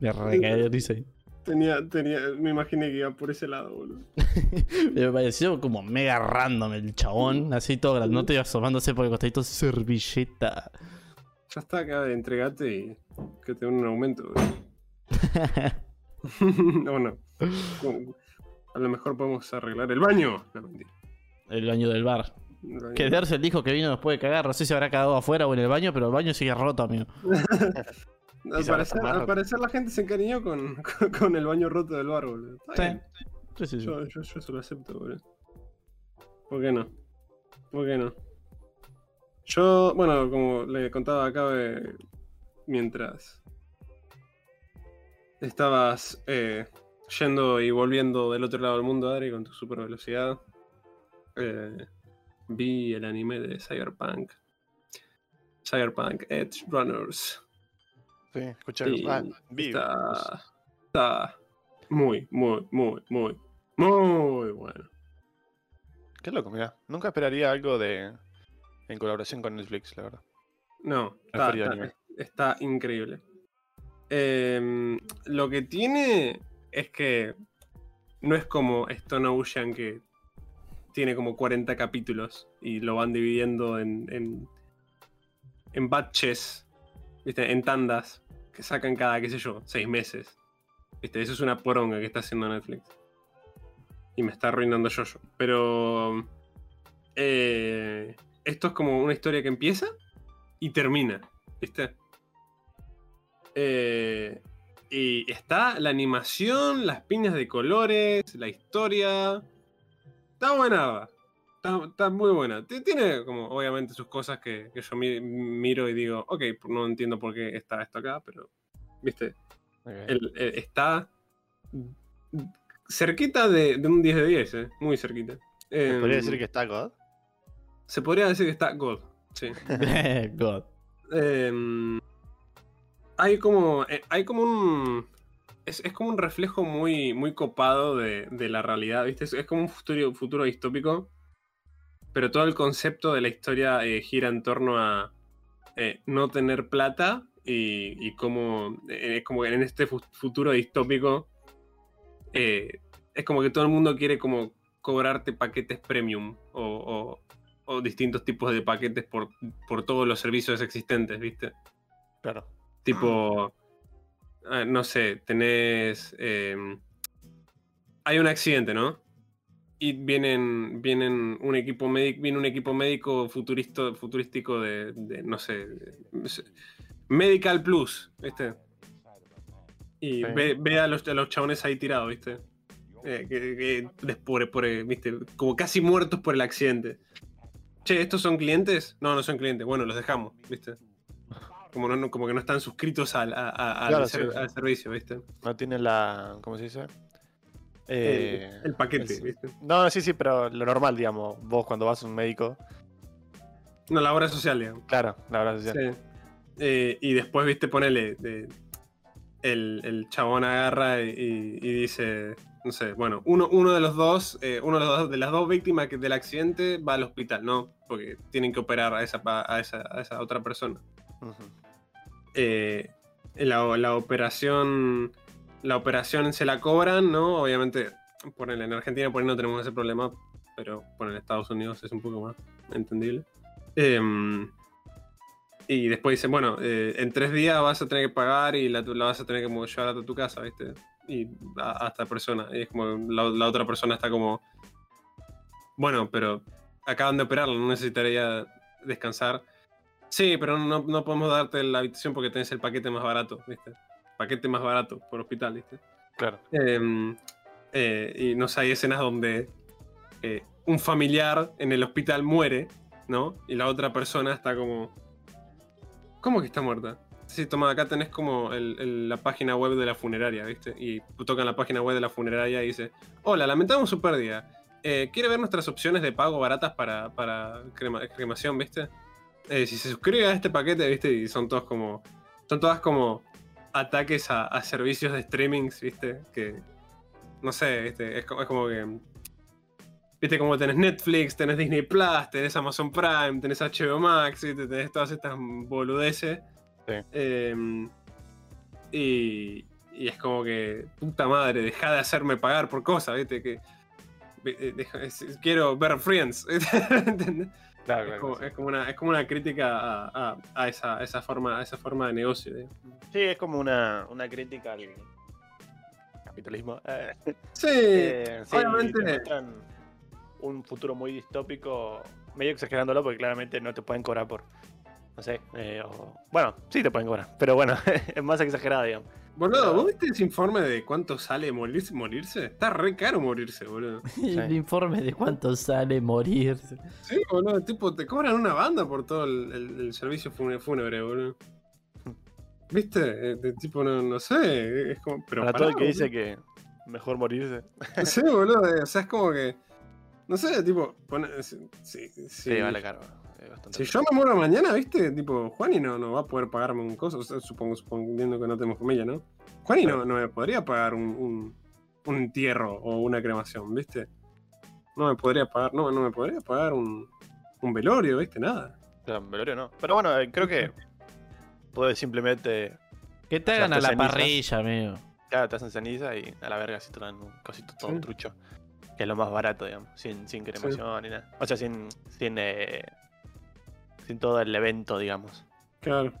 Me risa ahí. tenía, tenía, me imaginé que iba por ese lado, boludo. Me pareció como mega random el chabón, así todo grandote y asomándose por el costadito, servilleta. Ya está acá, entregate y que te den un aumento, boludo. no, no. A lo mejor podemos arreglar el baño. No, el baño del bar. El baño. Que Derse dijo que vino después de cagar. No sé si habrá cagado afuera o en el baño, pero el baño sigue roto, amigo. Al parecer, tomar. al parecer la gente se encariñó con, con, con el baño roto del bar, boludo. Está Sí. bien. Sí, sí, sí. Yo, yo, yo eso lo acepto, boludo. ¿Por qué no? ¿Por qué no? Yo, bueno, como le contaba acá, eh, mientras estabas eh, yendo y volviendo del otro lado del mundo, Adri, con tu super velocidad, eh, vi el anime de Cyberpunk. Cyberpunk Edge Runners. Sí, escuché. Y Ah, vi. está, está muy, muy, muy, muy, muy bueno. Qué loco, mira. Nunca esperaría algo de. En colaboración con Netflix, la verdad. No, está, está- está increíble. Em, lo que tiene es que no es como Stone Ocean que tiene como 40 capítulos y lo van dividiendo en, en, en batches, en tandas que sacan cada, qué sé yo, 6 meses. ¿Viste? Eso es una poronga que está haciendo Netflix. Y me está arruinando yo Pero eh, esto es como una historia que empieza y termina, ¿viste? Eh, y está la animación, las piñas de colores, la historia. Está buena. Está, está muy buena. Ti- Tiene como obviamente sus cosas que, que yo mi- miro y digo, ok, no entiendo por qué está esto acá, pero, viste, Ok. el- el- está cerquita de, de un 10 de 10, eh, muy cerquita. ¿Se Em, podría decir que está God? se podría decir que está God, sí. God. Em, hay como. eh, hay como un. es, es como un reflejo muy, muy copado de, de la realidad, ¿viste? Es, es como un futuro, futuro distópico, pero todo el concepto de la historia eh, gira en torno a eh, no tener plata y, y cómo, eh, es como que en este fu- futuro distópico, es como que todo el mundo quiere como cobrarte paquetes premium o, o- o distintos tipos de paquetes por, por todos los servicios existentes, ¿viste? Claro. Tipo, ah, no sé, tenés... hay un accidente, ¿no? Y vienen, vienen un equipo médico, viene un equipo médico futuristo, futurístico de, de, no sé, de- Medical Plus, ¿viste? Y Sí. ve, ve a, los, a los chabones ahí tirados, ¿viste? Eh, que, que des- por- por, eh, ¿viste? Como casi muertos por el accidente. Che, ¿estos son clientes? No, no son clientes. Bueno, los dejamos, ¿viste? Como, no, como que no están suscritos al, a- a- al Claro, sí. al servicio, ¿viste? No tienen la. ¿Cómo se dice? Eh, el, el paquete, es- ¿viste? No, sí, sí, pero lo normal, digamos. Vos cuando vas a un médico. No, la obra social, digamos. Claro, la que Sí. Eh, y después, viste, ponele. el, el chabón agarra y, y- y dice. No sé, bueno, uno, uno de los dos, eh, uno de, los dos, de las dos víctimas que- del accidente va al hospital, ¿no? Porque tienen que operar a esa, a esa, a esa otra persona. La, la operación. La operación se la cobran, ¿no? Obviamente, ponele, en Argentina por ahí no tenemos ese problema, pero bueno, en Estados Unidos es un poco más entendible. Em, y después dicen, bueno, eh, en tres días vas a tener que pagar y la, la vas a tener que llevar a tu casa, ¿viste? Y a, a esta persona. Y es como la, la otra persona está como, bueno, pero acaban de operarla, no necesitaría descansar. Sí, pero no, no podemos darte la habitación porque tenés el paquete más barato, ¿viste? Paquete más barato por hospital, ¿viste? Claro. Em, eh, y no sé, hay escenas donde eh, un familiar en el hospital muere, ¿no? Y la otra persona está como. ¿Cómo que está muerta? Sí, toma, acá tenés como el- el- la página web de la funeraria, ¿viste? Y tocan la página web de la funeraria y dice: Hola, lamentamos su pérdida. Eh, ¿Quiere ver nuestras opciones de pago baratas para, para crema- cremación, ¿viste? Eh, si se suscribe a este paquete, ¿viste? Y son todos como. Son todas como ataques a, a servicios de streamings, ¿viste? Que. No sé, ¿viste? Es, como, es como que. Viste, como tenés Netflix, tenés Disney Plus, tenés Amazon Prime, tenés HBO Max, ¿viste? tenés todas estas boludeces. Sí. Em, y, y es como que, puta madre, deja de hacerme pagar por cosas, ¿viste? Que, deja- es- quiero ver Friends. Claro, Es como, sí. es como una, es como una crítica a, a- a esa, a esa forma, a esa forma de negocio. ¿eh? Sí, es como una, una crítica al capitalismo. Eh, Sí, eh, sí, obviamente. un futuro muy distópico, medio exagerándolo porque claramente no te pueden cobrar por. No sé. eh, o- bueno, sí te pueden cobrar, pero bueno, es más exagerado, digamos. Boludo, ¿vos viste ese informe de cuánto sale morirse? morirse? Está re caro morirse, boludo. El informe de cuánto sale morirse. Sí, boludo, tipo, te cobran una banda por todo el, el- el servicio fúnebre, boludo. ¿Viste? Eh, de tipo, no, no sé, es como... Pero Para todo el que dice que mejor morirse. Sí, boludo, eh, o sea, es como que... No sé, tipo, pone- si, si- Sí, si- vale caro. Bastante Si yo me muero mañana, ¿viste? Tipo, Juani no, no va a poder pagarme un coso, o sea, supongo, suponiendo que no tenemos familia, ¿no? Juani no, no me podría pagar un, un, un entierro o una cremación, ¿viste? No me podría pagar, no, no me podría pagar un, un velorio, ¿viste? Nada. Claro, en velorio no. Pero bueno, eh, creo que puedes simplemente. Que te hagan a la cenizas. parrilla, amigo. Claro, te hacen ceniza y a la verga si te dan un cosito todo Sí. trucho. Que es lo más barato, digamos. Sin, sin cremación ni nada. O sea, sin. Sin, eh, sin todo el evento, digamos. Claro.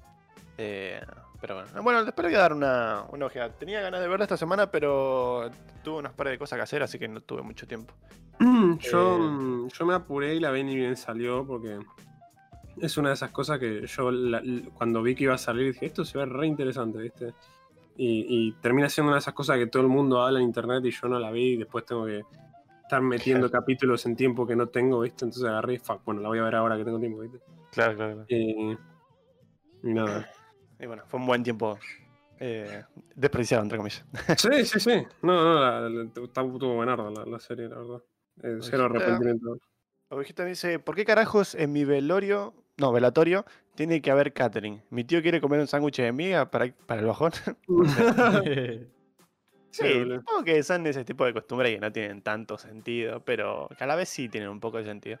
Eh, pero bueno. Bueno, después le voy a dar una, una ojeada. Tenía ganas de verla esta semana, pero tuve unas par de cosas que hacer, así que no tuve mucho tiempo. Yo, Eh. mm, yo me apuré y la vi ni bien salió porque es una de esas cosas que yo la- cuando vi que iba a salir dije, esto se ve re interesante, ¿viste? Y, y termina siendo una de esas cosas que todo el mundo habla en internet y yo no la vi y después tengo que estar metiendo capítulos en tiempo que no tengo, ¿viste? Entonces agarré y fuck, bueno, la voy a ver ahora que tengo tiempo, ¿viste? Claro, claro, claro. Y, y nada. Y bueno, fue un buen tiempo eh, desperdiciado, entre comillas. Sí, sí, sí. No, no, la, la- estuvo buenarda la, la serie, la verdad. Eh, cero Ojita. arrepentimiento. Ovejita me dice, ¿por qué carajos en mi velorio, no, velatorio, tiene que haber catering? Mi tío quiere comer un sándwich de miga para, para el bajón. Sí, supongo que son ese tipo de costumbres que no tienen tanto sentido, pero que a la vez sí tienen un poco de sentido.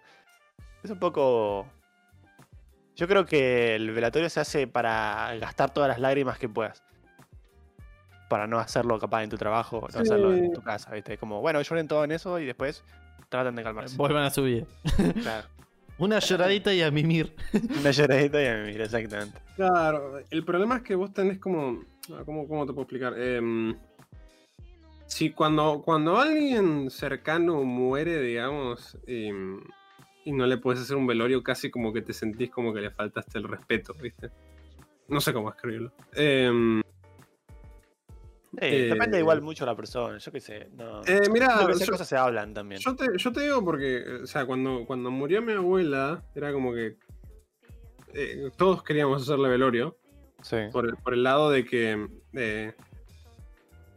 Es un poco. Yo creo que el velatorio se hace para gastar todas las lágrimas que puedas. Para no hacerlo capaz en tu trabajo, no hacerlo en tu casa, ¿viste? Como, bueno, lloren todo en eso y después tratan de calmarse. Vuelvan a su vida. Claro. Una lloradita y a mimir. Una lloradita y a mimir, exactamente. Claro, el problema es que vos tenés como. ah, ¿Cómo, cómo te puedo explicar? Em, si cuando, cuando alguien cercano muere, digamos, em, y no le puedes hacer un velorio, casi como que te sentís como que le faltaste el respeto, ¿viste? No sé cómo escribirlo. Em, Eh, depende igual mucho de la persona, yo qué sé. No. eh, que esas cosas se hablan también. Yo te, yo te digo porque, o sea, cuando, cuando murió mi abuela, era como que eh, todos queríamos hacerle velorio, Sí. por el, por el lado de que eh,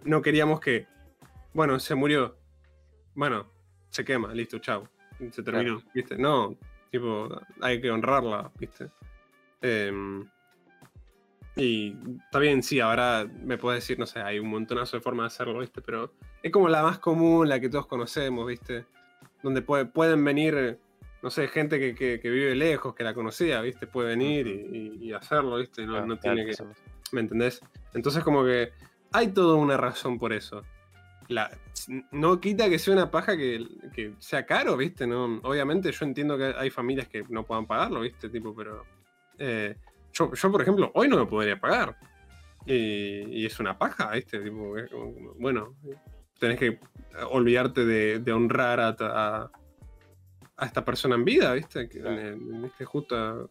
no queríamos que, bueno, se murió, bueno, se quema, listo, chao, se terminó, ¿viste? No, tipo, hay que honrarla, ¿viste? Em, y está bien, sí, ahora me puedes decir, no sé, hay un montonazo de formas de hacerlo, ¿viste? Pero es como la más común, la que todos conocemos, ¿viste? Donde puede- pueden venir, no sé, gente que, que- que vive lejos, que la conocía, ¿viste? Puede venir y, y- y hacerlo, ¿viste? No, Claro, no claro, tiene que... ¿Me entendés? Entonces como que hay toda una razón por eso. La, no quita que sea una paja que, sea caro, ¿viste? No, obviamente yo entiendo que hay familias que no puedan pagarlo, ¿viste? Tipo, pero... eh, yo, yo, por ejemplo, hoy no me podría pagar. Y, es una paja, ¿viste? Tipo, bueno, tenés que olvidarte de, honrar a, a, a esta persona en vida, ¿viste? Claro. en, en este justo,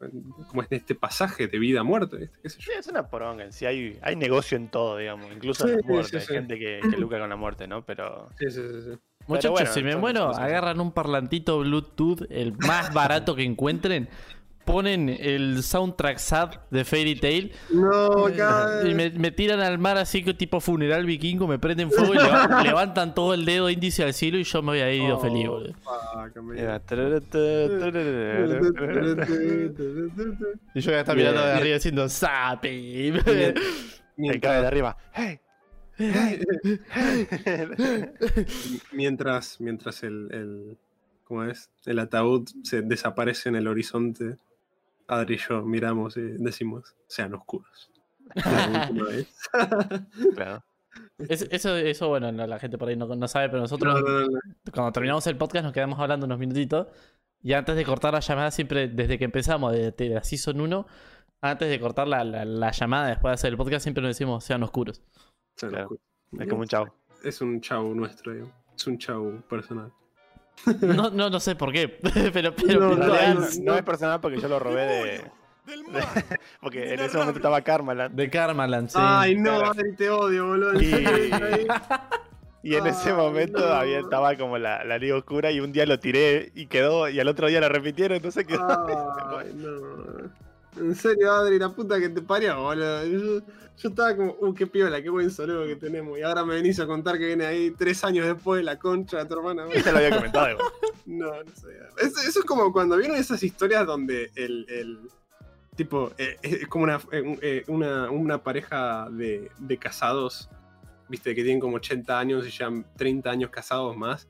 como en este pasaje de vida a muerte, ¿viste? ¿Qué sé yo? Sí, es una poronga en sí. Hay, hay negocio en todo, digamos. Incluso en Sí, la muerte. sí, Hay sí. gente que, que lucra con la muerte, ¿no? Pero. Sí, sí, sí, sí. Muchachos, bueno, si me muero, agarran un parlantito Bluetooth, el más barato que encuentren, ponen el soundtrack sad de Fairy Tail No, y me, me tiran al mar así que tipo funeral vikingo, me prenden fuego y leva- levantan todo el dedo índice al cielo y yo me había ido feliz, boludo. Y yo ya estaba mirando de arriba diciendo ¡Sapi! El cabe de Mientras, arriba. ¡Hey! mientras, mientras el, el, ¿cómo es? el ataúd se desaparece en el horizonte, Adri y yo miramos y decimos, sean oscuros. La última vez. Claro. Es- eso, eso, bueno, no, la gente por ahí no, no sabe, pero nosotros No, no, cuando terminamos el podcast nos quedamos hablando unos minutitos y antes de cortar la llamada, siempre desde que empezamos, desde la Season 1, antes de cortar la, la- la llamada después de hacer el podcast, siempre nos decimos sean oscuros. Sean Claro. oscuros. Es como un chavo. Es un chau nuestro, digo. Es un chau personal. No, no, no sé por qué, pero, pero No, En no, realidad no, es personal porque yo lo robé de. porque en ese momento estaba Karmaland. de Karmaland, sí. Ay, no. Adri, te odio, boludo. Y, y en ese momento no. había, estaba como la, la liga oscura y un día lo tiré y quedó, y al otro día lo repitieron, entonces quedó. Ay, no. En serio, Adri, la puta que te parió, boludo. Yo, yo estaba como, uh, qué piola, qué buen saludo que tenemos. Y ahora me venís a contar que viene ahí tres años después la concha de tu hermana. boludo. Te lo había comentado. No, no sé. Es- eso es como cuando vieron esas historias donde el. el- tipo, eh, es como una, eh, un- eh, una, una pareja de, de casados, viste, que tienen como 80 años y ya 30 años casados más.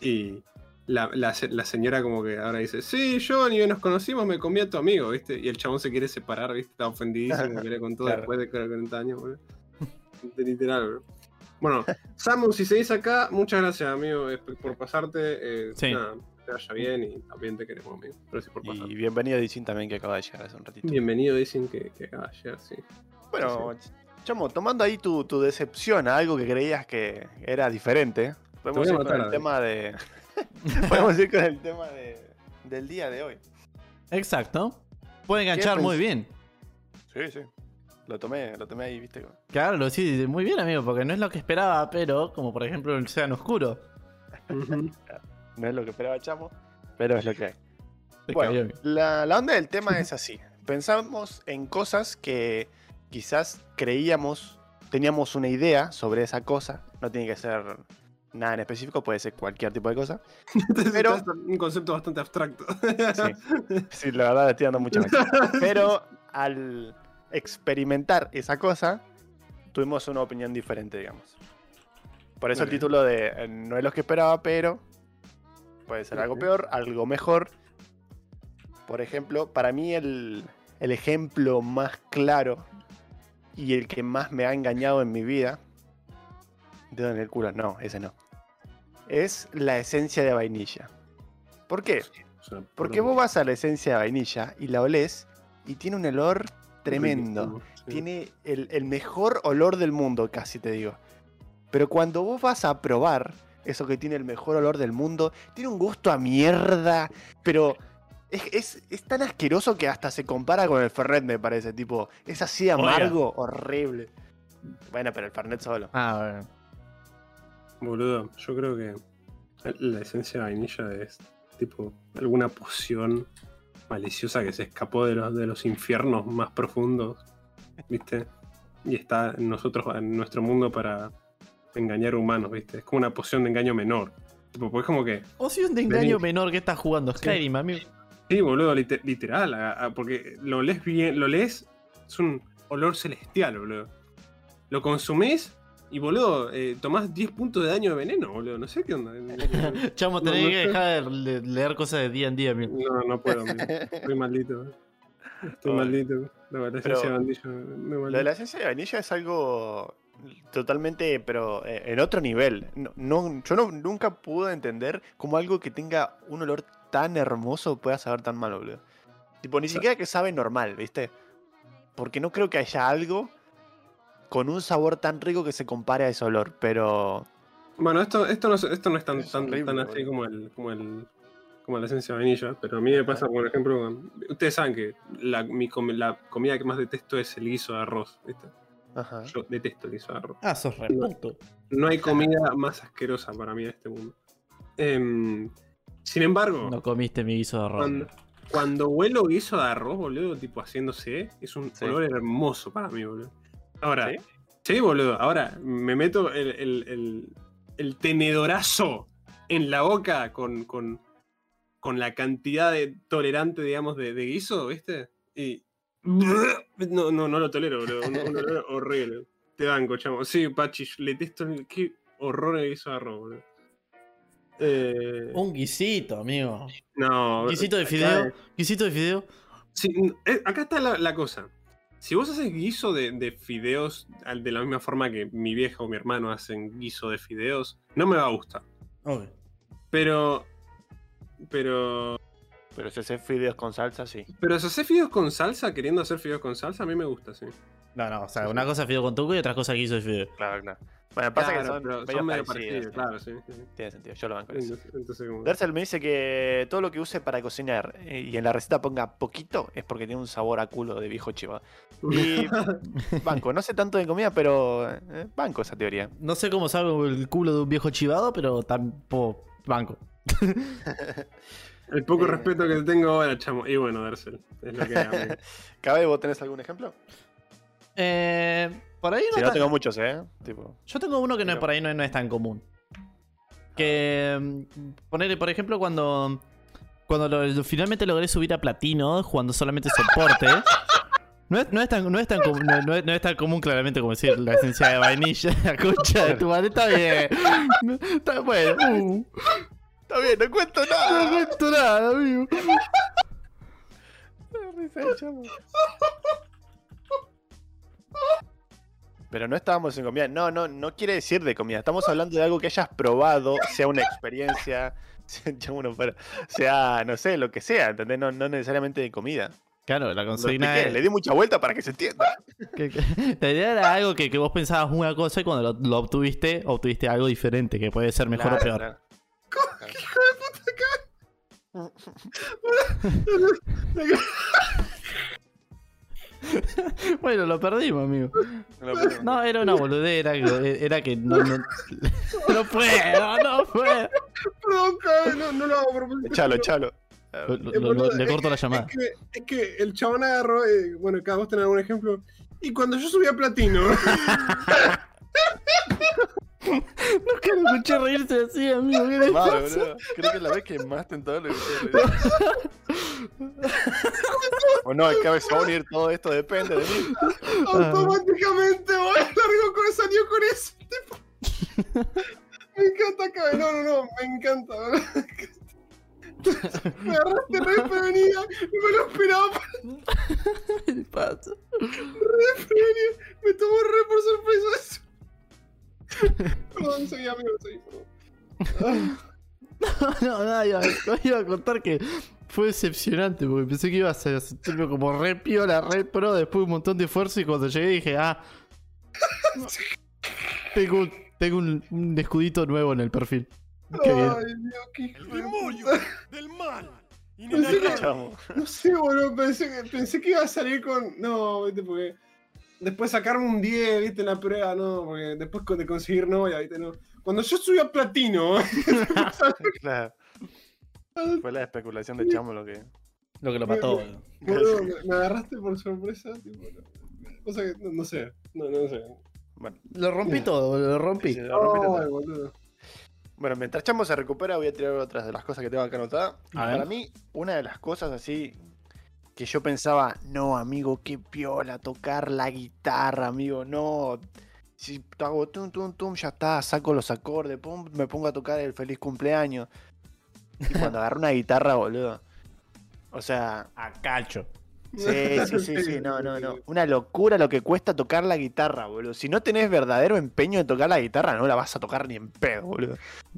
Y la, la se- la señora como que ahora dice, sí, yo ni nos conocimos, me comí a tu amigo, viste. Y el chabón se quiere separar, viste, está ofendidísimo, que le contó Claro. después de 40 años, boludo. Literal, bro. Bueno, Samu, si seguís acá, muchas gracias, amigo, por pasarte. eh, Sí. nada, te vaya bien y también te queremos, amigo. Gracias por pasar. Y bienvenido a Dicin también que acaba de llegar hace un ratito. Bienvenido, dicen que, que acaba de llegar, sí. Bueno, Chamo, tomando ahí tu, tu decepción a algo que creías que era diferente, podemos ir con el tema de. podemos ir con el tema de, del día de hoy. Exacto. Puede enganchar ¿Qué muy bien. Sí, sí. Lo tomé, lo tomé ahí, viste. Claro, lo sí, muy bien, amigo, porque no es lo que esperaba, pero como por ejemplo el Océano Oscuro. No es lo que esperaba Chamo, pero es lo que hay. Bueno, la, la onda del tema es así. Pensamos en cosas que quizás creíamos, teníamos una idea sobre esa cosa. No tiene que ser nada en específico, puede ser cualquier tipo de cosa. Pero- Es un concepto bastante abstracto. Sí. Sí, la verdad estoy dando mucha. Pero al experimentar esa cosa, tuvimos una opinión diferente, digamos. Por eso el título de eh, no es lo que esperaba, pero puede ser algo peor, algo mejor. Por ejemplo, para mí el, el ejemplo más claro y el que más me ha engañado en mi vida. Dedo en el culo, no, ese no. Es la esencia de vainilla. ¿Por qué? Porque por- vos vas a la esencia de vainilla y la olés y tiene un olor tremendo. sí. Tiene el, el mejor olor del mundo, casi te digo. Pero cuando vos vas a probar eso que tiene el mejor olor del mundo, tiene un gusto a mierda, pero es, es- es tan asqueroso que hasta se compara con el Fernet, me parece. Tipo, es así amargo, horrible. Bueno, pero el Fernet solo. Ah, bueno. Boludo, yo creo que la esencia de vainilla es tipo alguna poción maliciosa que se escapó de los, de los infiernos más profundos, ¿viste? Y está en nosotros, en nuestro mundo para engañar humanos, ¿viste? Es como una poción de engaño menor. Tipo, pues como que, un de engaño menor que estás jugando Skyrim, amigo. sí, boludo, lite- literal, a- a- porque lo lees bien, lo lees, es un olor celestial, boludo. Lo consumís y, boludo, eh, tomás 10 puntos de daño de veneno, boludo, no sé qué onda. Chamo, No, tenés no que sé. dejar de le- leer cosas de día en día, amigo. No, no puedo, amigo. Estoy maldito. Estoy maldito. La la esencia de me Lo de la esencia de vainilla es algo totalmente, pero eh, en otro nivel. No, no- yo no- nunca pude entender cómo algo que tenga un olor tan hermoso pueda saber tan mal, boludo. Tipo, ni siquiera que sabe normal, ¿viste? Porque no creo que haya algo con un sabor tan rico que se compare a ese olor, pero... Bueno, esto, esto, no, es- esto no es tan, Es tan, horrible, tan así como el, como el como la esencia de vainilla, pero a mí me pasa, por ejemplo, con- ustedes saben que la, mi la comida que más detesto es el guiso de arroz, ¿viste? Ajá. Yo detesto el guiso de arroz. Ah, sos reputo. No hay comida más asquerosa para mí en este mundo. Em, sin embargo, No comiste mi guiso de arroz. Cuando, cuando huelo guiso de arroz, boludo, tipo haciéndose, es un Sí. olor hermoso para mí, boludo. Ahora, ¿Sí? ¿Sí? boludo, ahora me meto el, el- el- el tenedorazo en la boca con, con, con la cantidad de tolerante, digamos, de, de guiso, ¿viste? Y. No, no, no lo tolero, boludo. Un, un olor horrible. Te banco, chamo. Sí, Pachi, le detesto. el- Qué horror el guiso de arroz, boludo. Eh, Un guisito, amigo. no. Guisito de fideo. Guisito de fideo. Sí, eh, acá está la, la cosa. Si vos haces guiso de, de fideos de la misma forma que mi vieja o mi hermano hacen guiso de fideos, no me va a gustar. Pero. Pero. Pero si haces fideos con salsa, sí. Pero si haces fideos con salsa, queriendo hacer fideos con salsa, a mí me gusta, sí. No, no, o sea, una cosa es fideo con tuco y otra cosa es guiso de fideo. Claro, claro. Bueno, pasa Claro, que son, son medio parecidos, claro, sí. sí. Tiene sentido, yo lo banco. Entonces, entonces Dersel me dice que todo lo que use para cocinar eh, y en la receta ponga poquito es porque tiene un sabor a culo de viejo chiva. Y banco, no sé tanto de comida, pero eh, banco esa teoría. No sé cómo sabe el culo de un viejo chivado, pero tampoco banco. El poco Eh. respeto que te tengo ahora, chamo. Y bueno, Dersel. Es lo que hay. ¿Cabe vos tenés algún ejemplo? Eh, por ahí no, Si no tan- tengo muchos, ¿eh? Tipo, Yo tengo uno que no por ahí no, no es tan común. Que mm, ponerle, por ejemplo, cuando cuando lo- finalmente logré subir a platino jugando solamente soporte. No es, no es tan, no es tan no, no es, no es tan común claramente como decir la esencia de vainilla, la concha de tu madre, está bien. Está bueno. uh, Está bien, no cuento no nada. cuento nada, amigo. Pero no estábamos en comida. No, no, no quiere decir de comida. Estamos hablando de algo que hayas probado, sea una experiencia, sea, uno no sé, lo que sea, ¿entendés? No, no necesariamente de comida. Claro, la consigna es- le di mucha vuelta para que se entienda. que- que- la idea era algo que, que vos pensabas una cosa y cuando lo, lo obtuviste, obtuviste algo diferente, que puede ser mejor o Claro, claro. Bueno, lo perdimos, amigo. No era una boludera, que- era que no, no, no puedo, no puedo. Perdón, cabrón, no, no lo hago a propósito. Echalo, echalo. Lo- le corto la llamada. Es que, es que el chabón agarró, eh, bueno, cada vos tenés algún ejemplo. Y cuando yo subí a platino, Nunca lo escuché reírse así, amigo. ¿Qué le Madre, boludo. Creo que es la vez que más tentador le gustó. O no, es que a veces va a unir todo esto, depende de mí. automáticamente, boludo, largo con salió con eso. Me encanta acá. No, no, no, me encanta. Me agarraste re prevenida, no me lo esperaba. ¿Qué pasa? Re prevenida. Me tomó re por sorpresa eso. Perdón, seguí amigo, seguí. perdón. No, nada, iba, iba a contar que fue decepcionante porque pensé que iba a ser sentirme como re piola, re pro después de un montón de esfuerzo y cuando llegué dije, ah, tengo, un- tengo un, un escudito nuevo en el perfil. Qué bien. Ay, Dios, qué El demonio del mal. Pensé que- Chamo. No sé, boludo, pensé que, pensé que iba a salir con. No, viste, porque. Después sacarme un 10, viste, en la prueba, no, porque después con- de conseguir novia, viste, no. Cuando yo subí a platino, Claro. Fue la especulación de Chamo lo que. Lo que lo mató. boludo, me, me agarraste por sorpresa, tipo, no. Cosa que, no, no sé, no, no sé. Bueno, Lo rompí todo, lo rompí. sí, lo rompí boludo. Bueno, mientras Chamo se recupera, voy a tirar otras de las cosas que tengo acá anotadas. Y A ver. Para mí, una de las cosas así que yo pensaba, no, amigo, qué piola tocar la guitarra, amigo, no. Si hago tum, tum, tum, ya está, saco los acordes, pum, me pongo a tocar el feliz cumpleaños. Y cuando agarro una guitarra, boludo. O sea, A cacho. Sí, sí, sí, sí, no, no, no. Una locura lo que cuesta tocar la guitarra, boludo. Si no tenés verdadero empeño en tocar la guitarra, no la vas a tocar ni en pedo, boludo.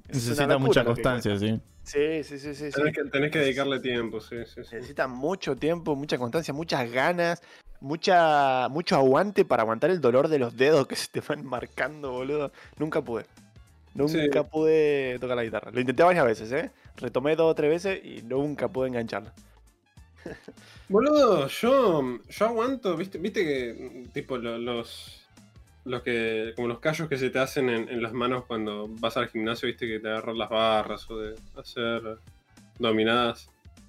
Necesita mucha constancia, sí. Sí, sí, sí, sí. sí. Tenés que, tenés que dedicarle tiempo, sí, sí, sí. Necesita mucho tiempo, mucha constancia, muchas ganas, mucha, mucho aguante para aguantar el dolor de los dedos que se te van marcando, boludo. Nunca pude. Nunca Sí. pude tocar la guitarra. Lo intenté varias veces, ¿eh? Retomé dos o tres veces y nunca pude engancharla. Boludo, yo, yo aguanto, viste, viste que mm, tipo lo- los los que como los callos que se te hacen en, en las manos cuando vas al gimnasio, viste que te agarran las barras o de hacer dominadas.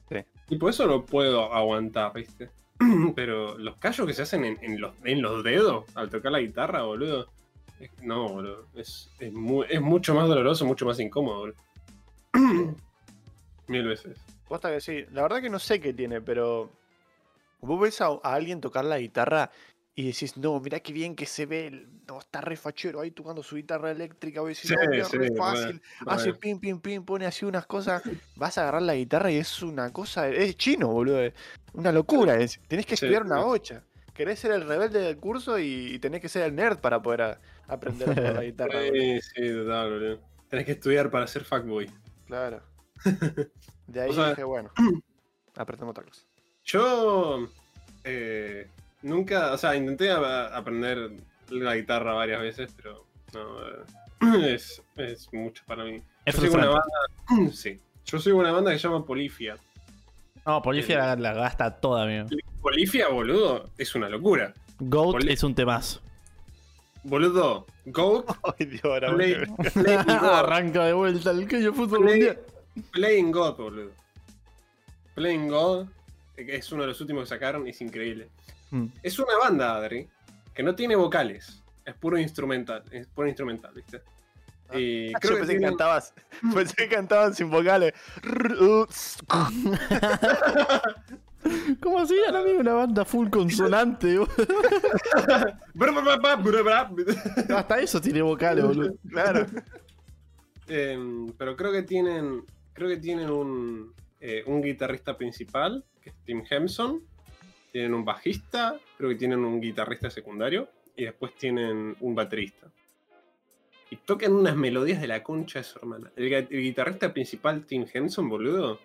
Sí. Y por eso lo puedo aguantar, viste. Pero los callos que se hacen en, en los, en los dedos al tocar la guitarra, boludo. es- no, boludo. Es, es, mu- es mucho más doloroso, mucho más incómodo, boludo. Mil veces. Posta que sí. La verdad que no sé qué tiene, pero. Vos ves a, a alguien tocar la guitarra y decís, no, mirá qué bien que se ve. el- No, está re fachero ahí tocando su guitarra eléctrica. Vos decís, Sí, no, sí, re fácil. Hace pim, pim, pim, pone así unas cosas. Vas a agarrar la guitarra y es una cosa. Es chino, boludo. es Una locura. Es. Tenés que Sí, estudiar una bocha. Querés ser el rebelde del curso y, y tenés que ser el nerd para poder a- aprender a tocar la guitarra. boludo. Sí, sí, total, boludo. Tenés que estudiar para ser fuckboy. Claro. De ahí O sea- dije, bueno, aprendemos otra cosa. Yo eh, nunca, o sea, intenté a- aprender la guitarra varias veces, pero no, eh, es, es mucho para mí. Es Yo sigo una banda, sí, yo soy una banda que se llama Polifia. No, Polifia la, la gasta toda, amigo. Polifia, boludo, es una locura. Goat Poli- es un temazo. Boludo, Go Ay, Dios, ahora Play- Arranca de vuelta el queño fútbol Play- mundial. Playing God, boludo. Playing God eh, es uno de los últimos que sacaron, es increíble. Mm. Es una banda, Adri, que no tiene vocales. Es puro instrumental, es puro instrumental, ¿viste? Ah. Y Yo creo que pensé que tienen- cantabas. Pensé que cantaban sin vocales. ¿Cómo hacían, amigo? Una banda full consonante. Hasta eso tiene vocales, boludo. Claro. Em, pero creo que tienen. Creo que tienen un, eh, un guitarrista principal, que es Tim Henson. Tienen un bajista, creo que tienen un guitarrista secundario. Y después tienen un baterista. Y tocan unas melodías de la concha de su hermana. El, guitarrista principal, Tim Henson, boludo.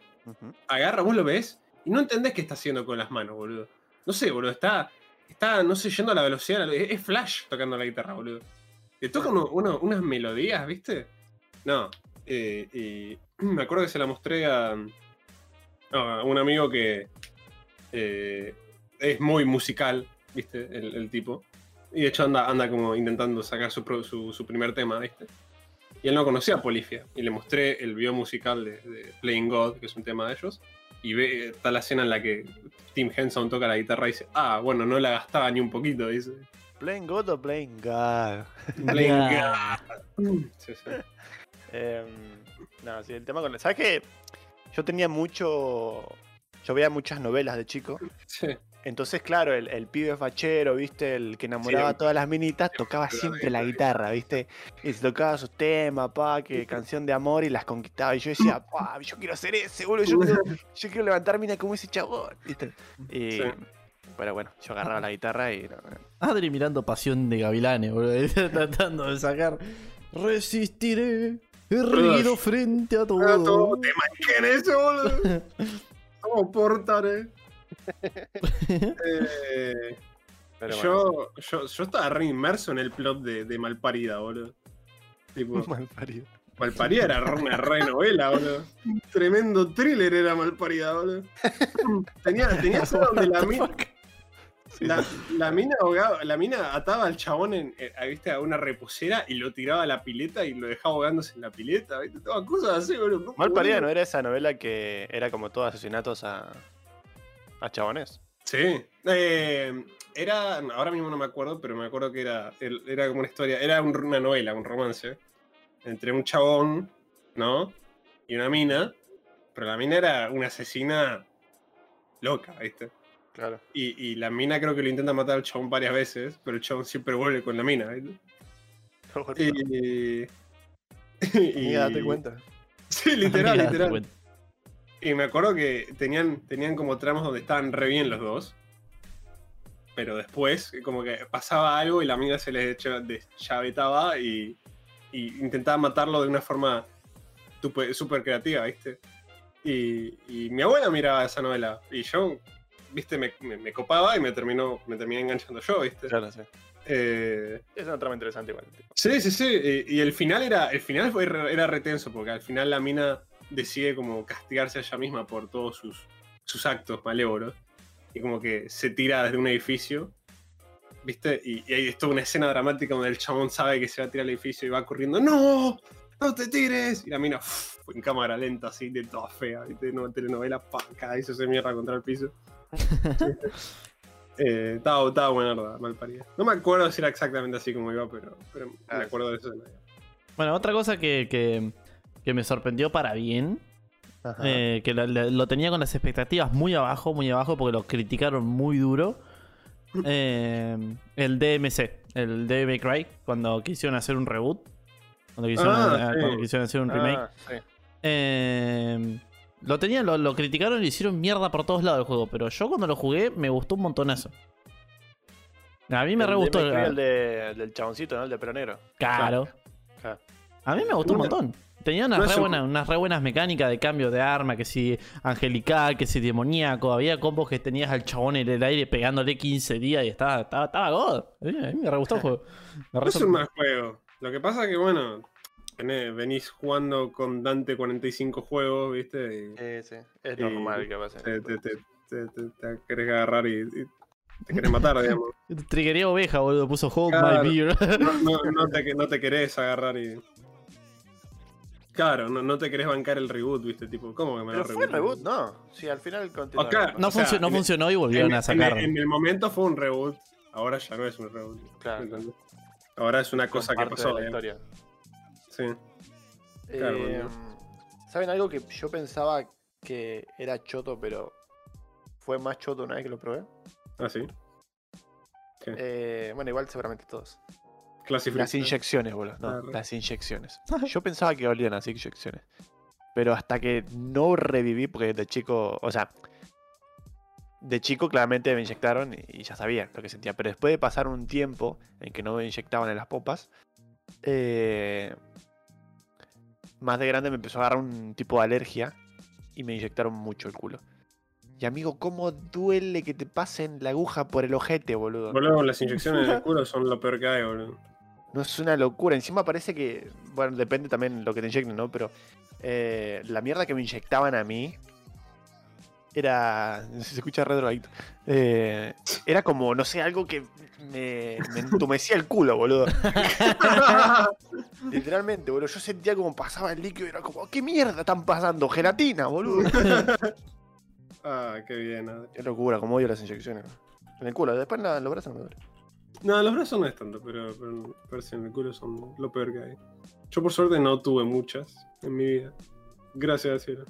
Agarra, vos lo ves y no entendés qué está haciendo con las manos, boludo. No sé, boludo, está, está no sé, yendo a la velocidad, es, es Flash tocando la guitarra, boludo. Le toca uno- uno- unas melodías, ¿viste? No, eh, y me acuerdo que se la mostré a, a un amigo que eh, es muy musical, ¿viste? El, el tipo. Y de hecho anda, anda como intentando sacar su, su, su primer tema, ¿viste? Y él no conocía a Polifia. Y le mostré el video musical de, de Playing God, que es un tema de ellos. Y ve, está la escena en la que Tim Henson toca la guitarra y dice, ah, bueno, no la gastaba ni un poquito, dice. ¿Playing God o Playing God? Playing. God. Sí, sí. Em, no, sí, el tema con. ¿Sabes qué? Yo tenía mucho. Yo veía muchas novelas de chico. Sí. Entonces, claro, el, el pibe fachero, ¿viste? El que enamoraba a todas las minitas, tocaba siempre la guitarra, ¿viste? Y se tocaba sus temas, pa, que canción de amor y las conquistaba. Y yo decía, pa, yo quiero hacer ese, boludo. Yo quiero, yo quiero levantar mina como ese chabón, ¿viste? Y, Sí. Pero bueno, yo agarraba la guitarra y. Adri mirando Pasión de Gavilanes, boludo. Tratando de sacar. Resistiré, erguido frente a Ah, todo, todo. ¿Te imaginas eso, boludo? ¿Cómo portaré? Eh, Pero bueno. yo, yo, yo estaba re inmerso en el plot de, de Malparida, boludo. Tipo. Malparida era una re novela, boludo. Un tremendo thriller era Malparida, boludo. Tenía, tenía esa donde la mina, la, la mina ahogaba- la mina ataba al chabón en, ¿viste? a una reposera y lo tiraba a la pileta y lo dejaba ahogándose en la pileta, ¿viste? Todas cosas así, boludo. Mal parida no era esa novela que era como todos asesinatos a. a chabones. Sí. Eh, era. Ahora mismo no me acuerdo, pero me acuerdo que era. Era como una historia. Era un- una novela, un romance. Entre un chabón, ¿no? Y una mina. Pero la mina era una asesina loca, ¿viste? Claro. Y, y la mina creo que lo intenta matar al chabón varias veces, pero el chabón siempre vuelve con la mina, ¿viste? Y. Y date cuenta. Sí, literal, Mira, literal. Y me acuerdo que tenían, tenían como tramos donde estaban re bien los dos. Pero después, como que pasaba algo y la amiga se les deschavetaba y, y intentaba matarlo de una forma súper creativa, ¿viste? Y, y mi abuela miraba esa novela y yo, ¿viste? Me, me- me copaba y me terminó, me terminé enganchando yo, ¿viste? Claro, sí. Eh, Es una trama interesante igual. tipo. Sí, sí, sí. Y, y el final era. El final fue, era retenso, porque al final la mina decide como castigarse a ella misma por todos sus, sus actos malévolos. Y como que se tira desde un edificio. ¿Viste? Y, y hay toda una escena dramática donde el chabón sabe que se va a tirar al edificio y va corriendo. ¡No! ¡No te tires! Y la mina uf, en cámara lenta, así, de toda fea, ¿viste? No, telenovela, pa, cada vez se mierda contra el piso. Eh, estaba, estaba buena, mal parida. No me acuerdo si era exactamente así como iba, pero, pero Ah, me acuerdo de eso. Bueno, otra cosa que, que, que me sorprendió para bien, eh, que lo, lo- lo tenía con las expectativas muy abajo, muy abajo, porque lo criticaron muy duro. eh, el DMC, el Devil May Cry, cuando quisieron hacer un reboot. Cuando quisieron, Ah, sí. cuando quisieron hacer un remake. Ah, sí. Eh, lo tenían, lo, lo criticaron y le hicieron mierda por todos lados el juego. Pero yo cuando lo jugué me gustó un montón eso. A mí me El re gustó. El- El, de- el del chaboncito, ¿no? El de pelo negro. Claro. Claro. A mí me gustó un montón. Tenía unas, No re es un- buenas, unas re buenas mecánicas de cambio de arma, que si angelical, que si demoníaco. Había combos que tenías al chabón en el aire pegándole 15 días y estaba, estaba, estaba god. A mí me re gustó el juego. Me re No es un mal juego. Lo que pasa que, bueno, venís jugando con Dante 45 juegos, ¿viste? Y Sí, sí. Es Y- normal que pase. te, te, te, te, te- te querés agarrar y, y te querés matar, digamos. Triggería oveja, boludo. Puso Hold Claro. My Beer. No, no, no te, no te querés agarrar y. Claro, no, no te querés bancar el reboot, ¿viste? Tipo, ¿cómo que me Pero a fue el reboot, no. Sí, al final continuó. No, sea, funcio- no el- funcionó y volvieron en, a en- sacar. en el momento fue un reboot, ahora ya no es un reboot. Claro. ¿entendés? Ahora es una cosa que pasó. de la historia. Sí. Claro, Eh, ¿Saben algo que yo pensaba que era choto, pero fue más choto una vez que lo probé? Ah, sí. ¿Qué? Eh, bueno, igual seguramente todos. Las inyecciones, boludo. No, Claro. las inyecciones. Yo pensaba que olían las inyecciones. Pero hasta que no reviví, porque de chico, o sea, de chico claramente me inyectaron y, y ya sabía lo que sentía. Pero después de pasar un tiempo en que no me inyectaban en las popas, eh, más de grande me empezó a agarrar un tipo de alergia y me inyectaron mucho el culo. Y amigo, ¿cómo duele que te pasen la aguja por el ojete, boludo? Boludo, las inyecciones de culo son lo peor que hay, boludo. No es una locura. Encima parece que. Bueno, depende también lo que te inyecten, ¿no? Pero eh, la mierda que me inyectaban a mí. Era. Se escucha re drogadicto. Eh, era como, no sé, algo que me, me entumecía el culo, boludo. Literalmente, boludo. Yo sentía como pasaba el líquido y era como, ¿qué mierda están pasando? Gelatina, boludo. ah, qué bien. Adri. Qué locura, como odio las inyecciones. En el culo, después en los brazos no me duele. No, los brazos no es tanto, pero, pero, en el culo son lo peor que hay. Yo por suerte no tuve muchas en mi vida. Gracias cielo.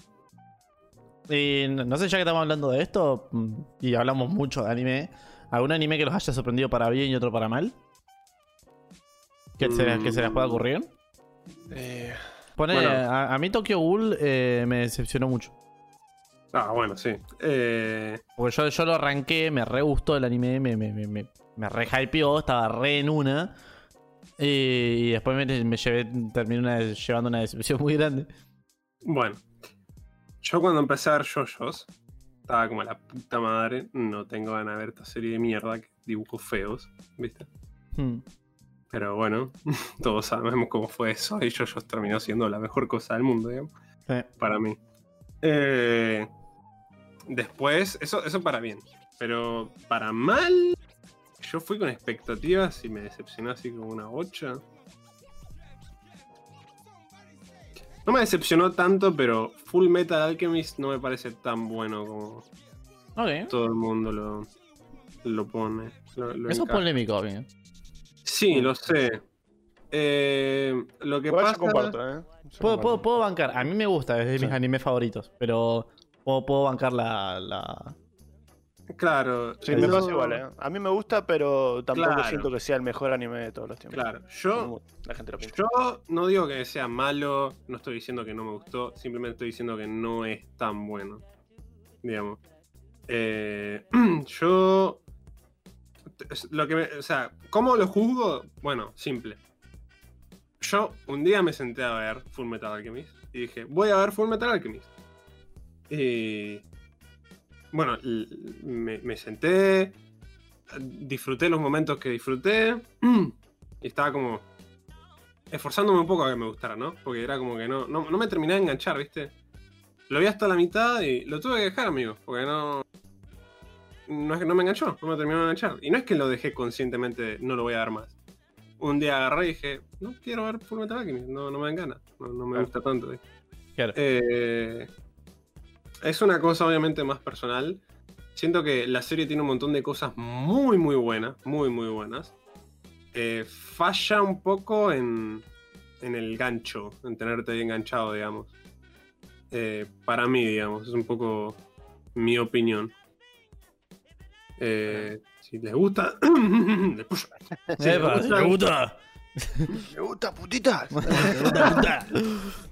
Y no sé, ya que estamos hablando de esto, mm, y hablamos mucho de anime, ¿algún anime que los haya sorprendido para bien y otro para mal? ¿Que, se, les- que se les pueda ocurrir? Eh, Pone, Bueno. a, a mí Tokyo Ghoul eh, me decepcionó mucho. Ah, bueno, sí. Eh, Porque yo, yo lo arranqué, me re gustó el anime, me, me, me, me, me re hypeó, estaba re en una. Y, después me, me llevé, terminé una- llevando una decepción muy grande. bueno. Yo cuando empecé a ver JoJo's, estaba como la puta madre. No tengo ganas de ver esta serie de mierda, que dibujos feos, ¿viste? Hmm. Pero bueno, todos sabemos cómo fue eso y JoJo's terminó siendo la mejor cosa del mundo, digamos. Para mí. Eh, después, eso, eso para bien. Pero para mal, yo fui con expectativas y me decepcionó así como una 8. No me decepcionó tanto, pero Full Metal Alchemist no me parece tan bueno como Ok. todo el mundo lo, lo pone. lo- lo Eso es polémico, bien. Sí, lo sé. Eh, lo que igual pasa yo comparto, ¿eh? Yo Puedo, puedo, puedo bancar. A mí me gusta, es de mis Sí. animes favoritos. Pero puedo, puedo bancar la. la... Claro. Sí, me pasa igual, ¿eh? A mí me gusta, pero tampoco Claro. siento que sea el mejor anime de todos los tiempos. Claro, yo La gente lo. Yo no digo que sea malo, no estoy diciendo que no me gustó, simplemente estoy diciendo que no es tan bueno. Digamos. Eh, yo. Lo que me- o sea, ¿cómo lo juzgo? Bueno, simple. Yo un día me senté a ver Full Metal Alchemist y dije, voy a ver Full Metal Alchemist. Y. Bueno, me, me senté, disfruté los momentos que disfruté y estaba como esforzándome un poco a que me gustara, ¿no? Porque era como que no, no, no me terminé de enganchar, ¿viste? Lo vi hasta la mitad y lo tuve que dejar, amigo, porque no. No es que no me enganchó, no me terminó de enganchar. Y no es que lo dejé conscientemente, no lo voy a dar más. Un día agarré y dije, no quiero ver Full Metal Alchemist, no, no me dan ganas, no, no me gusta tanto. ¿viste? Claro. Eh, es una cosa obviamente más personal. Siento que la serie tiene un montón de cosas muy, muy buenas, muy, muy buenas. Eh, falla un poco en, en el gancho, en tenerte ahí enganchado, digamos. Eh, para mí, digamos, es un poco mi opinión. Eh, si les gusta, después- si les gusta- me gusta. ¡Me gusta, putita! Me gusta, puta.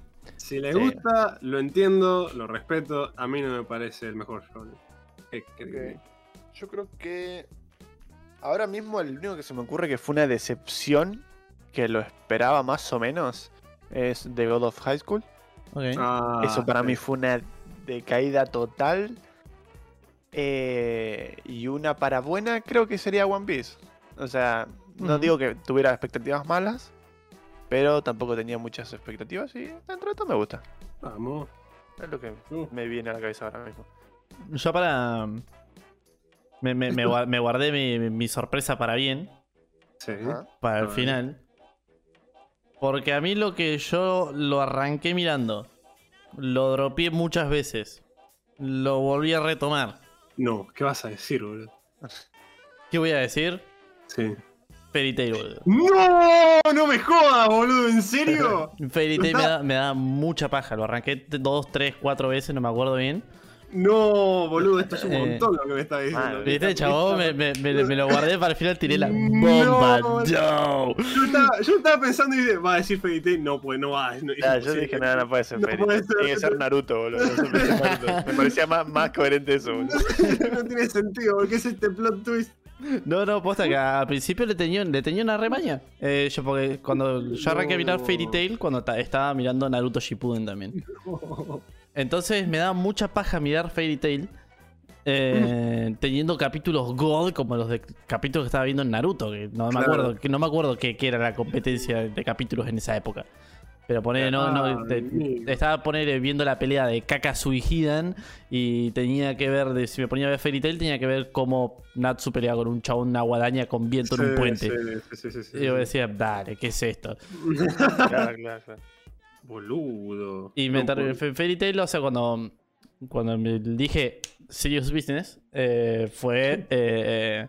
Si les Sí. gusta, lo entiendo, lo respeto. A mí no me parece el mejor shonen. ¿Qué querés? Ok. Yo creo que. Ahora mismo el único que se me ocurre que fue una decepción, que lo esperaba más o menos, es The God of High School. Ah, Eso para sí. mí fue una decaída total. Eh, y una para buena creo que sería One Piece. O sea, no digo que tuviera expectativas malas, pero tampoco tenía muchas expectativas y dentro de todo me gusta. Vamos. Es lo que Uh. me viene a la cabeza ahora mismo. Yo para. Me, me, me gua- me guardé mi, mi- sorpresa para bien, Sí. Para el final. Porque a mí lo que yo lo arranqué mirando, lo dropeé muchas veces, lo volví a retomar. No, ¿qué vas a decir, boludo? ¿Qué voy a decir? Sí. Fairy Tail, boludo. ¡No! ¡No me jodas, boludo! ¿En serio? Fairy Tail me da, me da mucha paja. Lo arranqué dos, tres, cuatro veces, no me acuerdo bien. No, boludo, esto es un Eh, montón lo que me está diciendo. ah, ¿Viste, chabón? Me, me- me- me lo guardé para el final, tiré la bomba. no. No. Yo estaba, yo estaba pensando y dije, va a decir Fairy Tail. No, pues no va. No, yo dije, nada, no puede ser No Fairy Tail. Tiene que ser Naruto, boludo. Me parecía más, más coherente eso, boludo. no tiene sentido, porque es este plot twist. No, no, posta que al principio le tenía, le tenía una remaña. Eh, yo porque cuando yo arranqué a mirar. Fairy Tail, cuando ta- estaba mirando Naruto Shippuden también. Entonces me da mucha paja mirar Fairy Tail. eh, teniendo capítulos God como los de capítulos que estaba viendo en Naruto, que no me Claro. acuerdo, que no me acuerdo qué, qué era la competencia de capítulos en esa época. Pero poner, no, no, te- estaba poner viendo la pelea de Kakazu y Hidan y tenía que ver, de, si me ponía a ver Fairy Tail, tenía que ver cómo Natsu pelea con un chabón, una guadaña con viento en un puente. Sí, sí, Y yo decía, dale, ¿qué es esto? Claro, claro, claro. Boludo. Y me No tar- Fairy Tail, o sea, cuando, cuando me dije Serious Business, eh, fue. eh, eh,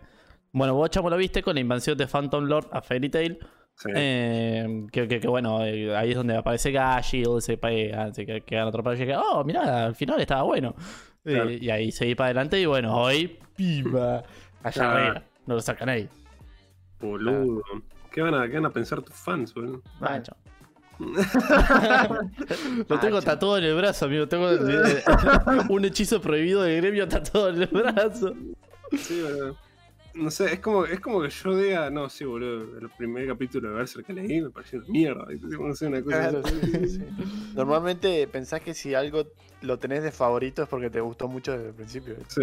bueno, vos chamo lo viste con la invasión de Phantom Lord a Fairy Tail. Sí. Eh, que, que- que bueno, eh, ahí es donde aparece Gashil, se pega, se que- quedan atrapados y llega, oh, mirá, al final estaba bueno. Eh, y ahí seguí para adelante y bueno, hoy, piba, allá arriba, no lo sacan ahí. Boludo. ¿Qué van, a, ¿Qué van a pensar tus fans, boludo? Macho. Lo tengo tatuado en el brazo, amigo. Tengo eh, un hechizo prohibido de gremio tatuado en el brazo. Sí, boludo. No sé, es como, es como que yo diga, no, sí, boludo, el primer capítulo de Berserk que leí me pareció una mierda. No sé, una cosa Claro, así. sí, sí. Normalmente pensás que si algo lo tenés de favorito es porque te gustó mucho desde el principio. Sí.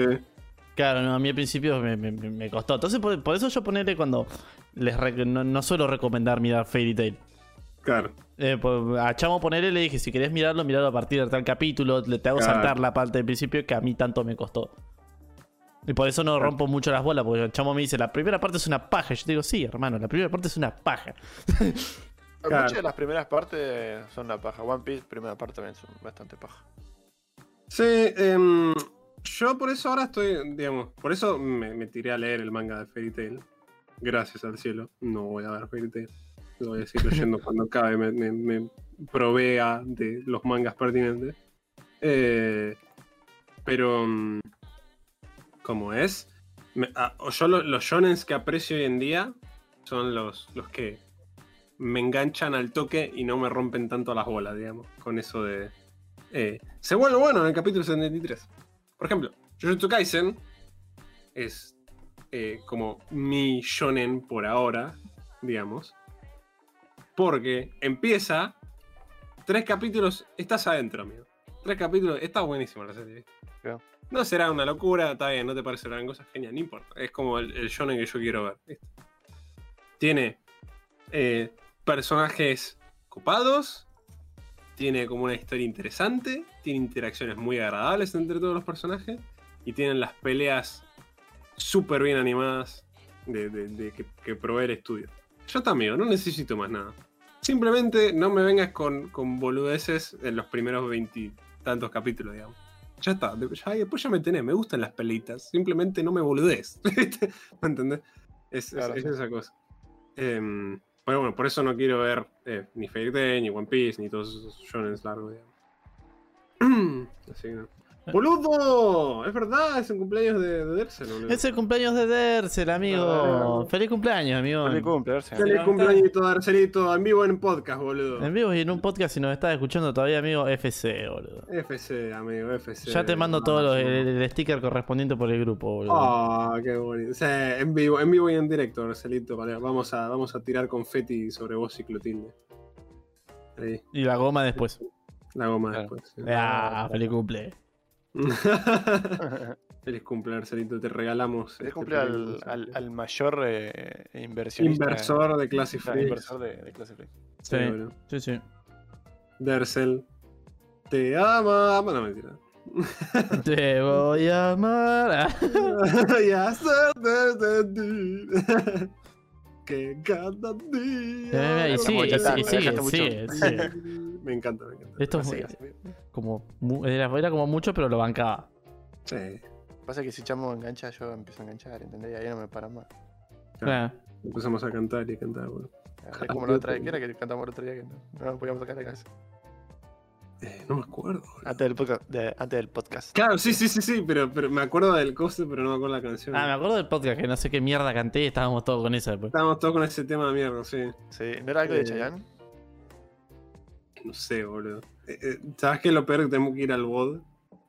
Claro, no, a mí al principio me, me- me- costó. Entonces, por, por eso yo ponerle cuando les no, no suelo recomendar mirar Fairy Tail. Claro. Eh, pues, a Chamo ponerle le dije, si querés mirarlo, miralo a partir de tal capítulo. Le te hago Claro. saltar la parte del principio que a mí tanto me costó. Y por eso no rompo mucho las bolas, porque el Chamo me dice, la primera parte es una paja. Y yo te digo, sí, hermano, la primera parte es una paja. Claro. Muchas de las primeras partes son una paja. One Piece, primera parte también son bastante paja. Sí, em, yo por eso ahora estoy, digamos, por eso me, me tiré a leer el manga de Fairy Tail. Gracias al cielo. No voy a ver Fairy Tail. Lo voy a seguir leyendo cuando acabe, me, me- me provea de los mangas pertinentes. Eh, pero, mm, como es, ah, yo lo- los shonens que aprecio hoy en día son los, los que me enganchan al toque y no me rompen tanto las bolas, digamos, con eso de, eh, se vuelve bueno en el capítulo 73. Por ejemplo, Jujutsu Kaisen es eh, como mi shonen por ahora, digamos. Porque empieza tres capítulos, estás adentro, amigo. Tres capítulos, está buenísimo la serie. No será una locura, está bien, no te parece gran cosa, genial, no importa. Es como el, el shonen que yo quiero ver. ¿viste? Tiene eh, personajes copados, tiene como una historia interesante, tiene interacciones muy agradables entre todos los personajes y tienen las peleas súper bien animadas de, de- de que, que provee el estudio. Ya está, amigo, no necesito más nada. Simplemente no me vengas con, con boludeces en los primeros veintitantos capítulos, digamos. Ya está, ya, después ya me tenés, me gustan las peleitas, simplemente no me boludees. ¿Me entendés? Es, es- Claro, es sí. esa cosa. Em, pero bueno, por eso no quiero ver eh, ni Fairy Tail, ni One Piece, ni todos esos shonens largos, digamos. Así que no. ¡Boludo! Es verdad, es un cumpleaños de, de Dersel, boludo. Es el cumpleaños de Dersel, amigo. Ah. Feliz cumpleaños, amigo. Feliz cumple, Arce. Feliz Levanta. cumpleaños, Derselito, en vivo en podcast, boludo. En vivo y en un podcast, si nos estás escuchando todavía, amigo, FC, boludo. FC, amigo, FC. Ya te mando todo lo- el, el sticker correspondiente por el grupo, boludo. Ah, qué bonito. Sí, en vivo, en vivo y en directo, Marcelito. vale, Vamos a, vamos a tirar confeti sobre vos y Clotilde. Ahí, Y la goma después. la goma Claro. después. sí. Ah, feliz cumple. Feliz cumple, Marcelito. Te regalamos. Feliz este cumple al, al- al mayor eh, inversionista. inversor de clase Ah, free. inversor de, de clase free. Sí, Sí. bueno. Sí, sí. Dersel. Te ama. No, mentira. Te voy a amar. y hacer de ti. que cada día. Eh, y sigue, y sigue, sigue, sigue. Me encanta, me encanta. Esto fue así. como, era, era como mucho, pero lo bancaba. Sí. Pasa que si Chamo engancha, yo empiezo a enganchar, ¿entendés? Y ahí no me para más. Claro. Empezamos a cantar y cantar, bueno. Es como la otra vez que era que cantamos el otro día que no, no nos podíamos sacar de casa. Eh, no me acuerdo. Antes del podcast. de- antes del podcast. Claro, sí, sí, sí, sí, pero, pero me acuerdo del coste, pero no me acuerdo la canción. Ah, me acuerdo del podcast que no sé qué mierda canté y estábamos todos con eso después. Estábamos todos con ese tema de mierda, sí. Sí, ¿no era algo de Eh, Chayanne? No sé, boludo. Eh, eh, ¿Sabes qué es lo peor? Que tenemos que ir al BOD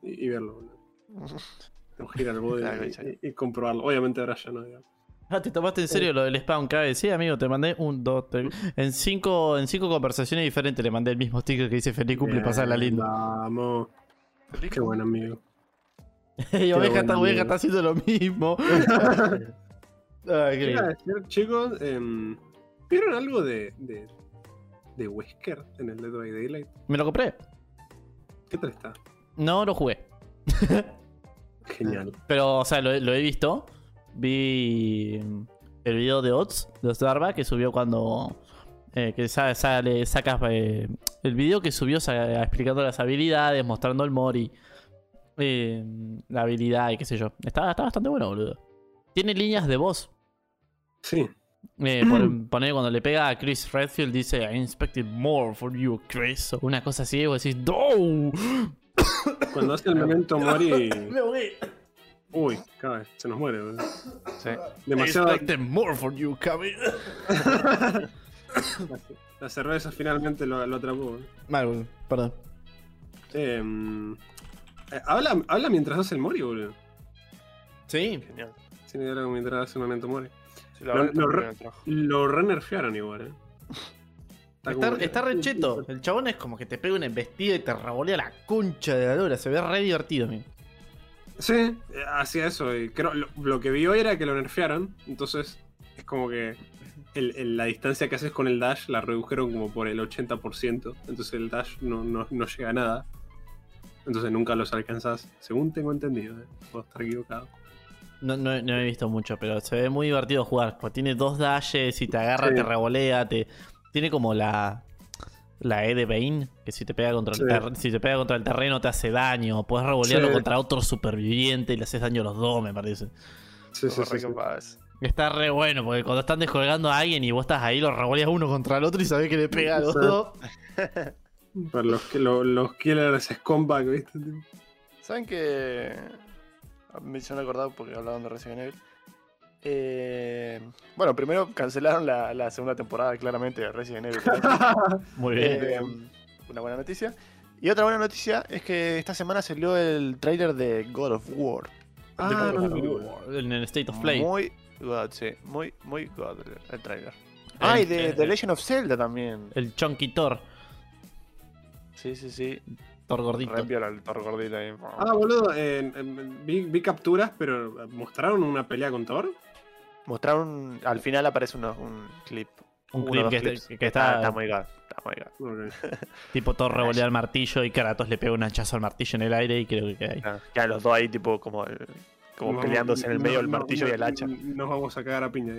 y, y verlo, boludo. Tenemos que ir al BOD Claro, y, Chayanne. y- y comprobarlo. Obviamente ahora ya no, digamos. Ah, ¿te tomaste en serio lo del spawn cabe? Sí, amigo, te mandé un, dos, tres. En cinco, en cinco conversaciones diferentes le mandé el mismo sticker que dice feliz cumple, pasarla lindo. Vamos. Qué buen amigo. y oveja, está, oveja está haciendo lo mismo. Ay, qué ¿Qué iba a lindo. decir, chicos? Em, ¿Vieron algo de, de, de Wesker en el Dead by Daylight? Me lo compré. ¿Qué tal está? No lo jugué. Genial. Pero, o sea, lo, lo he visto. Vi mm, el video de Ots, de Osdarba, que subió cuando. eh, que sa- sale, sacas eh, el video que subió explicando las habilidades, mostrando el Mori, eh, la habilidad y qué sé yo. Está, está bastante bueno, boludo. Tiene líneas de voz. Sí. Eh, por- poner cuando le pega a Chris Redfield, dice I inspected more for you, Chris. O una cosa así, y vos decís, ¡No! Cuando hace el memento mori. Me. Uy, cabe, se nos muere, boludo. Sí. I Demasiado. inspected more for you, Kami. La cerveza finalmente lo, lo atrapó. Mal, boludo. Perdón. Em, eh, habla, habla mientras hace el mori, boludo. Sí. Genial. Sin idea mientras hace el memento mori. Sí, Lo- lo está re-. Lo renerfearon igual, eh. Está, como- está re cheto. El chabón es como que te pega una embestida y te revolea la concha de la lora. Se ve re divertido, man. Sí, hacía eso. Y creo, lo, lo que vi hoy era que lo nerfearon. Entonces, es como que el- el- la distancia que haces con el dash la redujeron como por el 80%. Entonces el dash no, no, no llega a nada. Entonces nunca los alcanzás, según tengo entendido. eh. Puedo estar equivocado. No, no- no he visto mucho, pero se ve muy divertido jugar. Porque tiene dos dashes y te agarra, Sí. te revolea, te. Tiene como la. La E de Bane, que si te pega contra Sí. el ter- si te pega contra el terreno te hace daño. Puedes revolearlo Sí. contra otro superviviente y le haces daño a los dos, me parece. Sí, sí, sí. Está re bueno, porque cuando están descolgando a alguien y vos estás ahí, lo revoleas uno contra el otro y sabés que le pega a los Sí. dos. Para los, que- lo- los killers scumbag, ¿viste? Tipo, ¿Saben que Me hicieron acordar porque hablaban de Resident Evil. Eh, bueno, primero cancelaron la, la segunda temporada claramente de Resident Evil. Muy bien. Eh, una buena noticia. Y otra buena noticia es que esta semana salió el tráiler de God of War. Ah, no, no, no. en el State of Play. Muy God, sí. Muy, muy God el, tráiler. Ah, y de The Legend of Zelda también. El Chunky Thor. Sí, sí, sí. Thor gordito. El Thor gordito ahí. Ah, boludo, vi, vi capturas, pero ¿mostraron una pelea con Thor? Mostraron. Al final aparece uno- un clip. Un clip que, está, que está Está muy. Está. Ok. tipo Thor revolea el martillo y Kratos le pega un hachazo al martillo en el aire y creo que queda ahí. Ah, Quedan los dos ahí, tipo, como, eh, como No, peleándose en el medio del no, martillo no, y el hacha. Nos vamos a cagar a piña.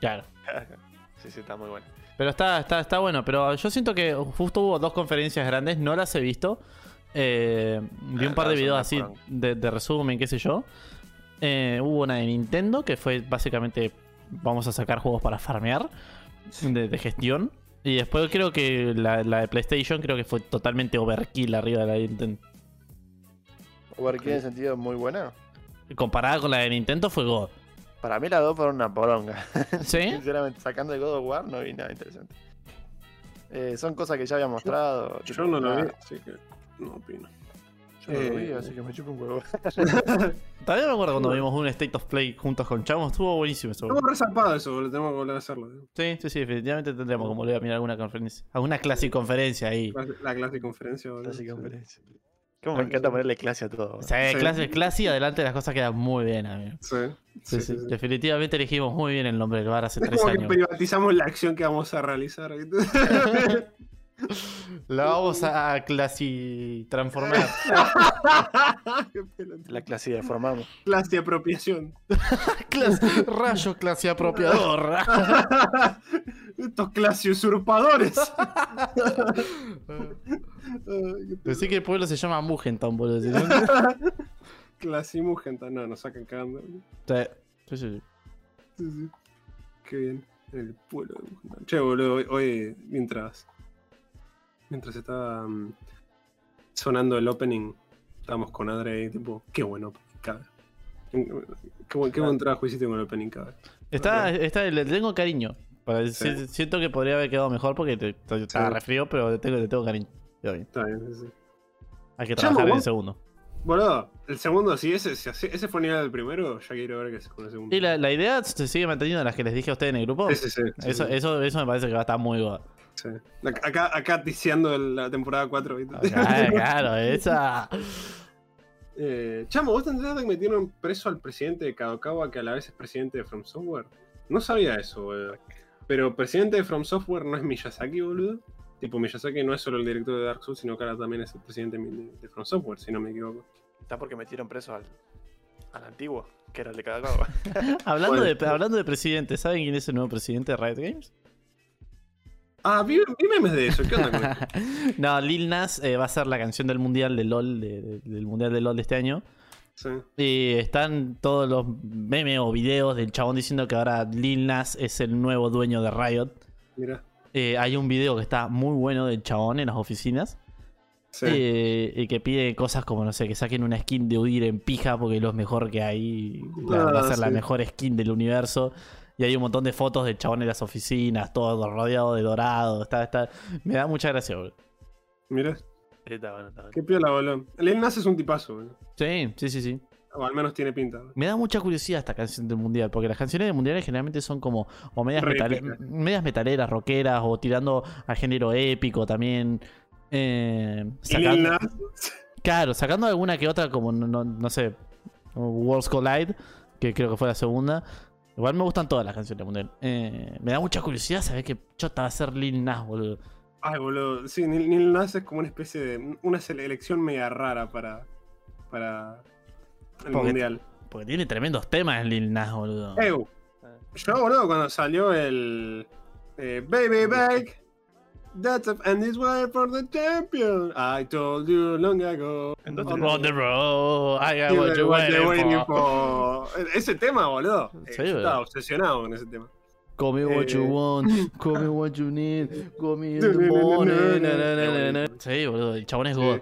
Claro. sí, sí, está muy bueno. Pero está, está, está bueno. Pero yo siento que justo hubo dos conferencias grandes, no las he visto. Eh, vi un Ah, par de videos así de, de resumen, qué sé yo. Eh, hubo una de Nintendo que fue básicamente vamos a sacar juegos para farmear de, de gestión. Y después creo que la, la de PlayStation creo que fue totalmente overkill arriba de la de Nintendo. Overkill en sentido muy buena. Comparada con la de Nintendo fue God. Para mí las dos fueron una poronga. ¿Sí? Sinceramente, sacando el God of War no vi nada interesante. Eh, son cosas que ya había mostrado. Yo no lo vi, así que no opino. Yo no lo vi, Eh, así que me chupo un huevo. También me acuerdo cuando vimos un State of Play juntos con Chamos. Estuvo buenísimo eso. Estuvo resarpado eso, boludo, tenemos que volver a hacerlo. Sí, sí, sí, definitivamente tendríamos que volver a mirar alguna conferencia. Alguna clase conferencia ahí. La, la clase conferencia, boludo. Clase sí. Cómo me encanta ponerle clase a todo. O sea, Sí. clase, clase y adelante las cosas quedan muy bien, amigo. Sí, Sí, sí, Definitivamente elegimos muy bien el nombre del bar hace Es tres como que años. privatizamos la acción que vamos a realizar. La vamos a clasi transformar. La clase de formamos. Clase de apropiación. Clase- rayo clase apropiador. Estos clase usurpadores. Decí que el pueblo se llama Mugentown, boludo. no- Clase Mugenta, no, nos sacan cagando. Sí, sí, sí. Sí, sí. Qué bien. El pueblo de Mugenta. Che, boludo, hoy, hoy, mientras. Mientras estaba mm, sonando el opening, estábamos con Adre y tipo, qué bueno cabrón. Qué buen, qué buen trabajo hiciste con el opening, cabrón. Está, está, le tengo cariño. Para- Sí. si- Siento que podría haber quedado mejor porque te, te- estaba Sí. re frío, pero le tengo, le tengo cariño. Está bien, sí. Hay que Chamo, trabajar en el segundo. Boludo, el segundo, si ese, si ese fue el nivel del primero, ya quiero ver qué es con el segundo. Y la, la idea se sigue manteniendo las que les dije a ustedes en el grupo. Sí, sí, sí, sí, eso, Eso, eso me parece que va a estar muy sí. Acá, acá ticiando la temporada 4. ¿viste? Ah, claro, esa. Eh, Chamo, ¿vos te enteraste que metieron preso al presidente de Kadokawa que a la vez es presidente de From Software? No sabía eso, boludo. Pero presidente de From Software no es Miyazaki, boludo. Tipo, Miyazaki no es solo el director de Dark Souls, sino que ahora también es el presidente de, From Software, si no me equivoco. Está porque metieron preso al, al antiguo, que era el de cada cabo. Hablando, de, hablando de presidente, ¿saben quién es el nuevo presidente de Riot Games? Ah, vi, vi memes de eso. ¿Qué onda con eso? no, Lil Nas eh, va a ser la canción del mundial de LOL, de- de- del mundial de LOL de este año. Sí. Y están todos los memes o videos del chabón diciendo que ahora Lil Nas es el nuevo dueño de Riot. Mira. Eh, hay un video que está muy bueno del chabón en las oficinas. Sí. eh, y que pide cosas como, no sé, que saquen una skin de huir en pija porque es lo mejor que hay. la- va a Ah, ser la mejor skin del universo. Y hay un montón de fotos del chabón en las oficinas, todo rodeado de dorado. Está, está... Me da mucha gracia, boludo. Mira. Está bueno, está bueno. Qué piola, boludo. Lil Nas es un tipazo, boludo. Sí, sí, sí, sí. O al menos tiene pinta. Me da mucha curiosidad esta canción del mundial, porque las canciones del mundial generalmente son como o medias, metale- Réplicas. medias metaleras, rockeras, o tirando al género épico también. Eh, sacando, Nas. claro, sacando alguna que otra, como no, no- no sé, Worlds Collide, que creo que fue la segunda. Igual me gustan todas las canciones del mundial. Eh, me da mucha curiosidad saber qué chota va a ser Lil Nas, boludo. Ay, boludo. Sí, Lil Lil Nas es como una especie de. Una selección media rara para. Para. El Porque- mundial. Porque tiene tremendos temas Lil Nas, boludo. Eu. Yo, boludo, cuando salió el. eh, Baby Bake. That's a, and this way for the champion. I told you long ago. ¿En dónde On the road, I got what you waiting for. for. Ese tema, boludo. Eh, Sí, yo boludo. estaba obsesionado con ese tema. Call me what you Eh. want, call me what you need, call me in the morning. na, na, na, na, na. Sí, boludo, el chabón es Sí. God.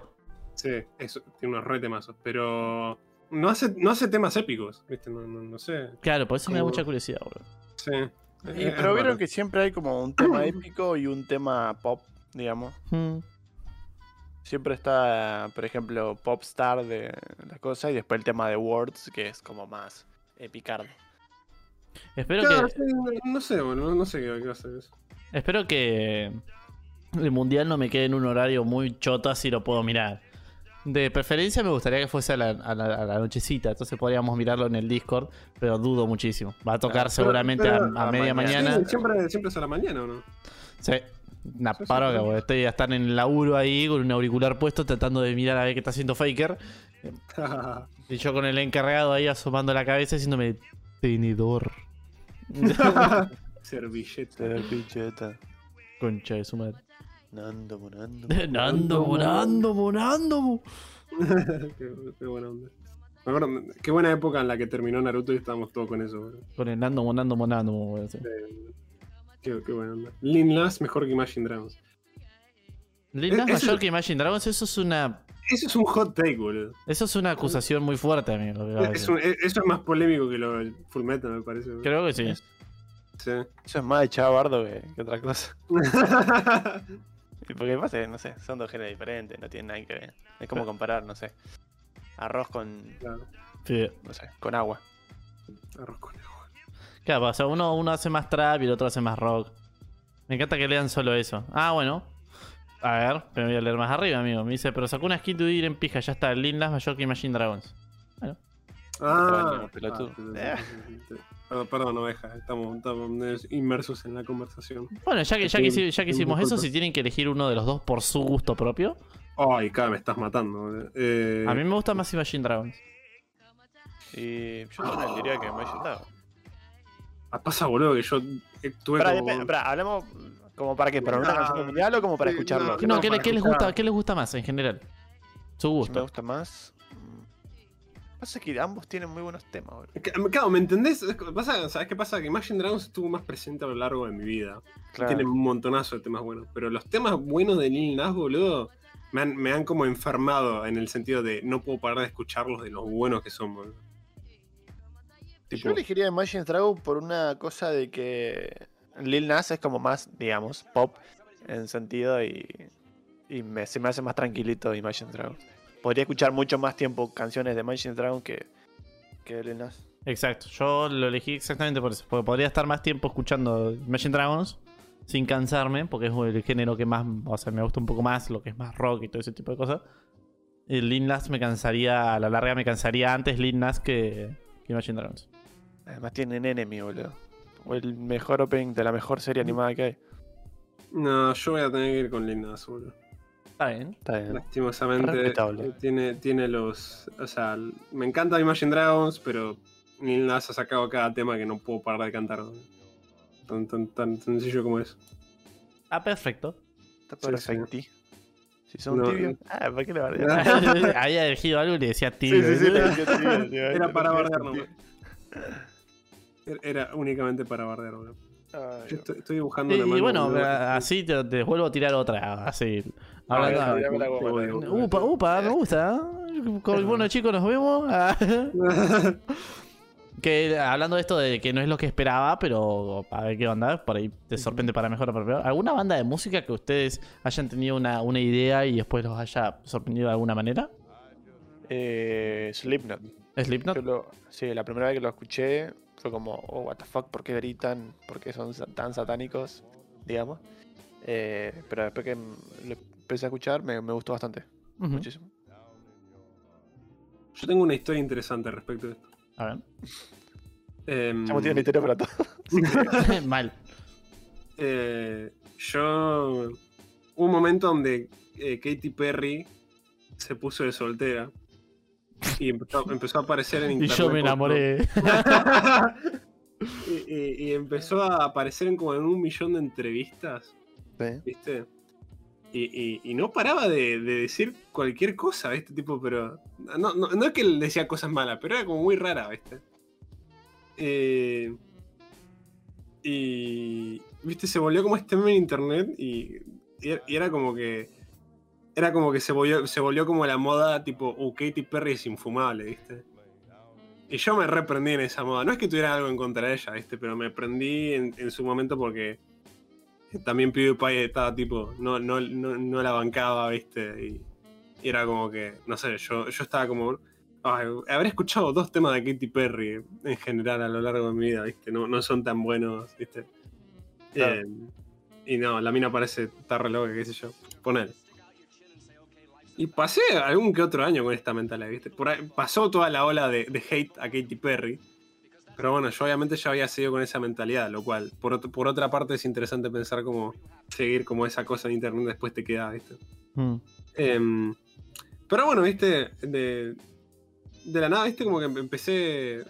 Sí, eso, tiene unos re temazos. Pero. No hace, no hace temas épicos, ¿viste? No, no, no sé. Claro, por eso me da mucha curiosidad, boludo. Sí. Y, Es pero vieron que siempre hay como un tema épico y un tema pop, digamos. Hmm. Siempre está, por ejemplo, Popstar de la cosa y después el tema de Words, que es como más epicardo. Espero Claro, que, sí, no, sé, boludo. No sé qué, qué va a ser eso. espero que el mundial no me quede en un horario muy choto así lo puedo mirar. De preferencia me gustaría que fuese a la, a la- a la nochecita, entonces podríamos mirarlo en el Discord, pero dudo muchísimo. Va a tocar Pero- seguramente pero- a, a a la media mañana. mañana. Sí, siempre, siempre es a la mañana, ¿o no? Sí. Una Sí, paroca, sí. estoy a estar en el laburo ahí con un auricular puesto tratando de mirar a ver qué está haciendo Faker. Y yo con el encargado ahí asomando la cabeza diciéndome tenedor. Servilleta. Servilleta. Concha de su madre. Nando, monando. Nando, monando, monando. mo. qué, qué buena onda. Me acuerdo, qué buena época en la que terminó Naruto y estábamos todos con eso. Con el Nando, monando, monando. mo, güey, sí. Eh, Qué, qué buena onda. Lin Nas mejor que Imagine Dragons. Lil Nas E- ese- mayor que Imagine Dragons, eso es una. Eso es un hot take, boludo. Eso es una acusación muy fuerte, amigo. Es un- eso es más polémico que lo del Full Metal, me parece. boludo. Creo que sí. Sí. Eso es más de chavardo que, que otra cosa. Y Porque pasa, no sé, son dos géneros diferentes, no tienen nada que ver. Es como comparar, no sé, arroz con, claro. Sí. no sé, con agua. Arroz con agua. Claro, o sea, uno, uno hace más trap y el otro hace más rock. Me encanta que lean solo eso. Ah, bueno. A ver, pero voy a leer más arriba, amigo. Me dice, pero sacó una skin de ir en pija, ya está. Lil Nas mayor que Imagine Dragons. Ah, Baño, pelotudo. ah, sí. Perdón, oveja. Estamos, estamos inmersos en la conversación. Bueno, ya que, ya que, ya que hicimos eso, si tienen que elegir uno de los dos por su gusto propio, Ay, cada me estás matando. boludo. Eh, a mí me gusta más Imagine Dragons. Y yo también diría que me ayudaba. ah, pasa, boludo, que yo tuve Pará, como- pará, como para qué, para una canción mundial o como para sí, escucharlo. no, ¿Qué No, no, ¿qué, le- para qué les gusta, ¿qué les gusta más en general? Su me gusto. gusta más? Mm. Pasa que ambos tienen muy buenos temas, boludo. Que- Claro, ¿me entendés? Pasa, ¿Sabes qué pasa? Que Imagine Dragons estuvo más presente a lo largo de mi vida. Claro. Tiene un montonazo de temas buenos. Pero los temas buenos de Lil Nas, boludo, me han, me han como enfermado en el sentido de no puedo parar de escucharlos de los buenos que son, boludo. Yo elegiría Imagine Dragons por una cosa de que Lil Nas es como más, digamos, pop en sentido y, y me- se me hace más tranquilito Imagine Dragons. Podría escuchar mucho más tiempo canciones de Imagine Dragons que, que de Lil Nas. Exacto, yo lo elegí exactamente por eso. Porque podría estar más tiempo escuchando Imagine Dragons sin cansarme, porque es el género que más, o sea, me gusta un poco más, lo que es más rock y todo ese tipo de cosas. El Lil Nas me cansaría, a la larga me cansaría antes Lil Nas que, que Imagine Dragons. Además tienen Enemy, boludo. O el mejor opening de la mejor serie animada que hay. no, yo voy a tener que ir con Nas, boludo. Está bien. Está bien. Lastimosamente. Respetable. eh, Tiene, tiene los. O sea, me encanta Imagine Dragons, pero Lil Nas ha sacado cada tema que no puedo parar de cantar. Tan, tan, tan sencillo como es. Ah, perfecto. Está Sí, perfecto. Si son No, tibios. no. Ah, ¿para qué le bardeas? Había elegido algo y le decía Sí, tibio. sí, sí, le decía tibio. Era para bardear nomás. Era- únicamente para bardear, boludo. Ay, Yo estoy, estoy buscando Y, una mano. y bueno, boludo. así te, te vuelvo a tirar otra. Así. Ah, Hablando. Upa, upa, me gusta. Con el bueno chico nos vemos. Ah. que hablando de esto de que no es lo que esperaba, pero a ver qué onda, por ahí te sorprende para mejor o para peor. ¿Alguna banda de música que ustedes hayan tenido una, una idea y después los haya sorprendido de alguna manera? Eh, Slipknot. ¿Slipknot? Lo- sí, la primera vez que lo escuché fue como, oh, what the fuck, ¿por qué gritan? ¿Por qué son tan satánicos? Digamos. Eh, pero después que lo empecé a escuchar, me, me gustó bastante. Muchísimo. Yo tengo una historia interesante respecto de esto. A ver. Em, Ya tiene historia para todo. Mal. eh, yo. Hubo un momento donde eh, Katy Perry se puso de soltera y empezó, empezó a aparecer en Y internet. yo me enamoré. y, y- y empezó a aparecer en como en un millón de entrevistas, Sí. ¿viste? Y, y- y no paraba de, de decir cualquier cosa, ¿viste? Tipo, pero. No, no, no es que él decía cosas malas, pero era como muy rara, ¿viste? Eh, y. ¿Viste? Se volvió como este meme en internet y, y y era como que. Era como que se volvió, se volvió como la moda, tipo, uh, Katy Perry es infumable, ¿viste? Y yo me reprendí en esa moda. No es que tuviera algo en contra de ella, ¿viste? Pero me prendí en, en su momento porque también PewDiePie estaba tipo, no, no, no, no la bancaba, ¿viste? Y, y era como que, no sé, yo, yo estaba como, ay, habré escuchado dos temas de Katy Perry en general a lo largo de mi vida, ¿viste? No, no son tan buenos, ¿viste? Claro. Eh, y no, la mina parece estar re loca, qué sé yo. Poner. Y pasé algún que otro año con esta mentalidad, ¿viste? Por ahí- pasó toda la ola de, de hate a Katy Perry. Pero bueno, yo obviamente ya había seguido con esa mentalidad, lo cual, por, ot- por otra parte, es interesante pensar cómo seguir como esa cosa en internet después te queda, ¿viste? Mm. Em, pero bueno, viste, de, de la nada, viste, como que em- empecé.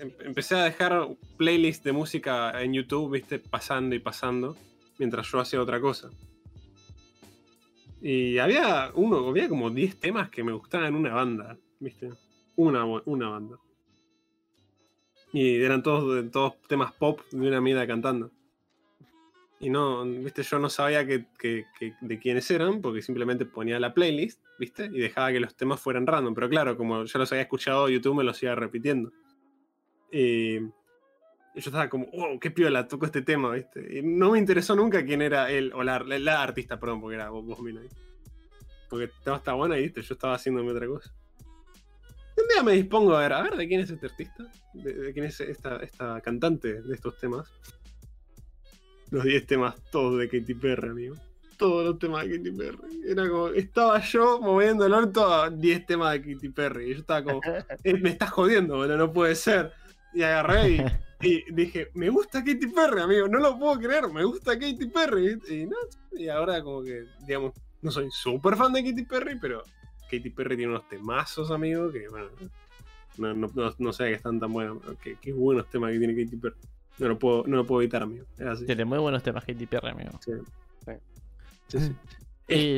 em- Empecé a dejar playlists de música en YouTube, viste, pasando y pasando, mientras yo hacía otra cosa. Y había uno, había como 10 temas que me gustaban una banda, viste. Una, una banda. Y eran todos, todos temas pop de una mina cantando. Y no, viste, yo no sabía que, que- que- de quiénes eran, porque simplemente ponía la playlist, viste, y dejaba que los temas fueran random. Pero claro, como yo los había escuchado, YouTube me los iba repitiendo. Y, y yo estaba como, wow, qué piola, toco este tema, viste. Y no me interesó nunca quién era él, o la, la- la artista, perdón, porque era vos, ahí. Porque el tema estaba bueno y viste, yo estaba haciéndome otra cosa. Y un día me dispongo a ver, a ver, ¿de quién es este artista? ¿De, de quién es esta, esta cantante de estos temas? Los 10 temas todos de Katy Perry, amigo. Todos los temas de Katy Perry. Era como, estaba yo moviendo el orto a 10 temas de Katy Perry. Y yo estaba como, "Eh, me estás jodiendo, boludo, no puede ser. Y agarré y, y dije, me gusta Katy Perry, amigo, no lo puedo creer, me gusta Katy Perry. Y, no, y ahora como que, digamos, no soy súper fan de Katy Perry, pero Katy Perry tiene unos temazos, amigo, que bueno, no, no, no, no sé que están tan buenos, pero qué, buenos temas que tiene Katy Perry. No lo puedo, no lo puedo evitar, amigo. Es así. Tiene muy buenos temas Katy Perry, amigo. Sí. Sí. Sí, sí.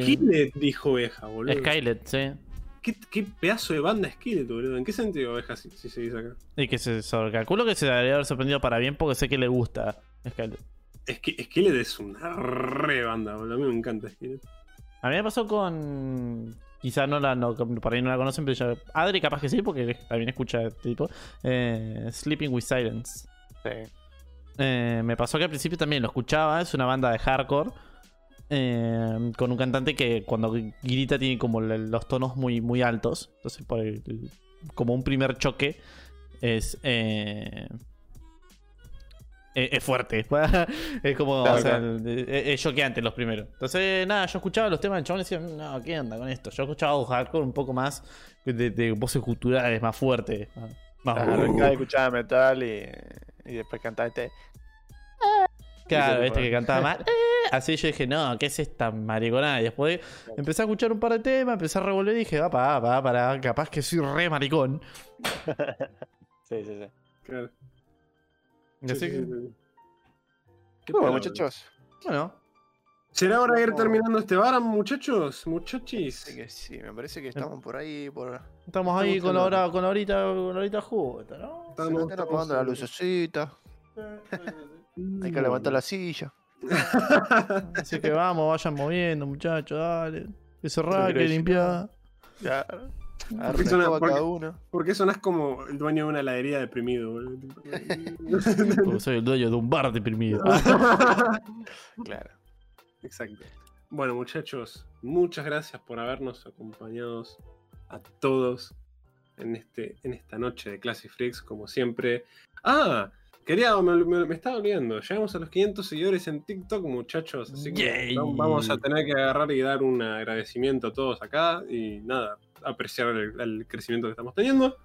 Skillet dijo Oveja, boludo. Skylet, sí. ¿Qué, qué pedazo de banda Skillet, boludo. ¿En qué sentido Oveja si, si se dice acá? Y que se calculo que se debería haber sorprendido para bien porque sé que le gusta Skylet. Es que Skillet es una re banda, boludo. A mí me encanta Skillet. A mí me pasó con. Quizá no la. No, por ahí no la conocen, pero ya. Adri, capaz que sí, porque también escucha este tipo. Eh, Sleeping with Silence. Sí. Eh, me pasó que al principio también lo escuchaba. Es una banda de hardcore. Eh, con un cantante que cuando grita tiene como los tonos muy, muy altos. Entonces, por el- como un primer choque, es. eh, es es fuerte. es como. Claro, o sea, claro. el- es, choqueante los primeros. Entonces, nada, yo escuchaba los temas del chabón y decía, no, ¿qué onda con esto? Yo escuchaba hardcore un poco más de, de voces culturales, más fuerte. Más, Claro, uh, escuchaba metal y, y después cantaba este. Claro, este que cantaba más. "Eh", Así yo dije, no, ¿qué es esta mariconada? Y después empecé a escuchar un par de temas, empecé a revolver y dije, va, pa, va, para, capaz que soy re maricón. Sí, sí, sí. Claro. Así Sí, sí, que, sí, sí. Qué Bueno, muchachos. bueno, ¿Será hora de ir terminando este bar, muchachos? Muchachis. Sí que sí, me parece que estamos por ahí, por... Estamos ahí Estamos con la hora, con la horita, con la horita justa, ¿no? Se Estamos- me están apagando la estamos- lucecita, hay que levantar la silla. Así que vamos, vayan moviendo, muchachos, dale. Que cerrar, que limpiar. Claro. Porque una suena- escoba porque- cada uno. ¿Por qué sonás como el dueño de una heladería deprimido, boludo? Porque soy el dueño de un bar deprimido. Claro. Exacto. Bueno, muchachos, muchas gracias por habernos acompañado a todos en, este, en esta noche de Classic Freaks, como siempre. Ah, quería, me, me- me estaba olvidando, llegamos a los 500 seguidores en TikTok, muchachos, así que Yay. vamos a tener que agarrar y dar un agradecimiento a todos acá y nada, apreciar el, el crecimiento que estamos teniendo.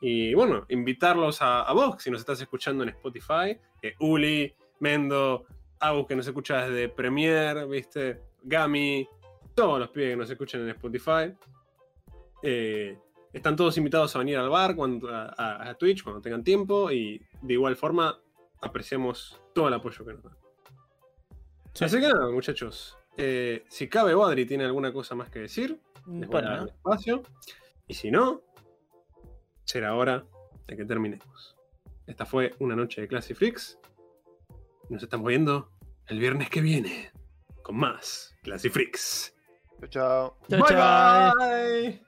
Y bueno, invitarlos a, a vos, si nos estás escuchando en Spotify, que Uli, Mendo, Agus que nos escucha desde Premiere, ¿viste? Gami, todos los pibes que nos escuchan en Spotify. Eh, están todos invitados a venir al bar, cuando, a, Twitch, cuando tengan tiempo. Y de igual forma, apreciamos todo el apoyo que nos dan. Sí. Así que nada, muchachos. eh, si cabe, Wadri tiene alguna cosa más que decir. Les voy a dar Bueno, el espacio. Y si no, será hora de que terminemos. Esta fue una noche de Classic Freaks. Nos estamos viendo el viernes que viene con más Classic Freaks. Chao, chao. Chao, chao. bye.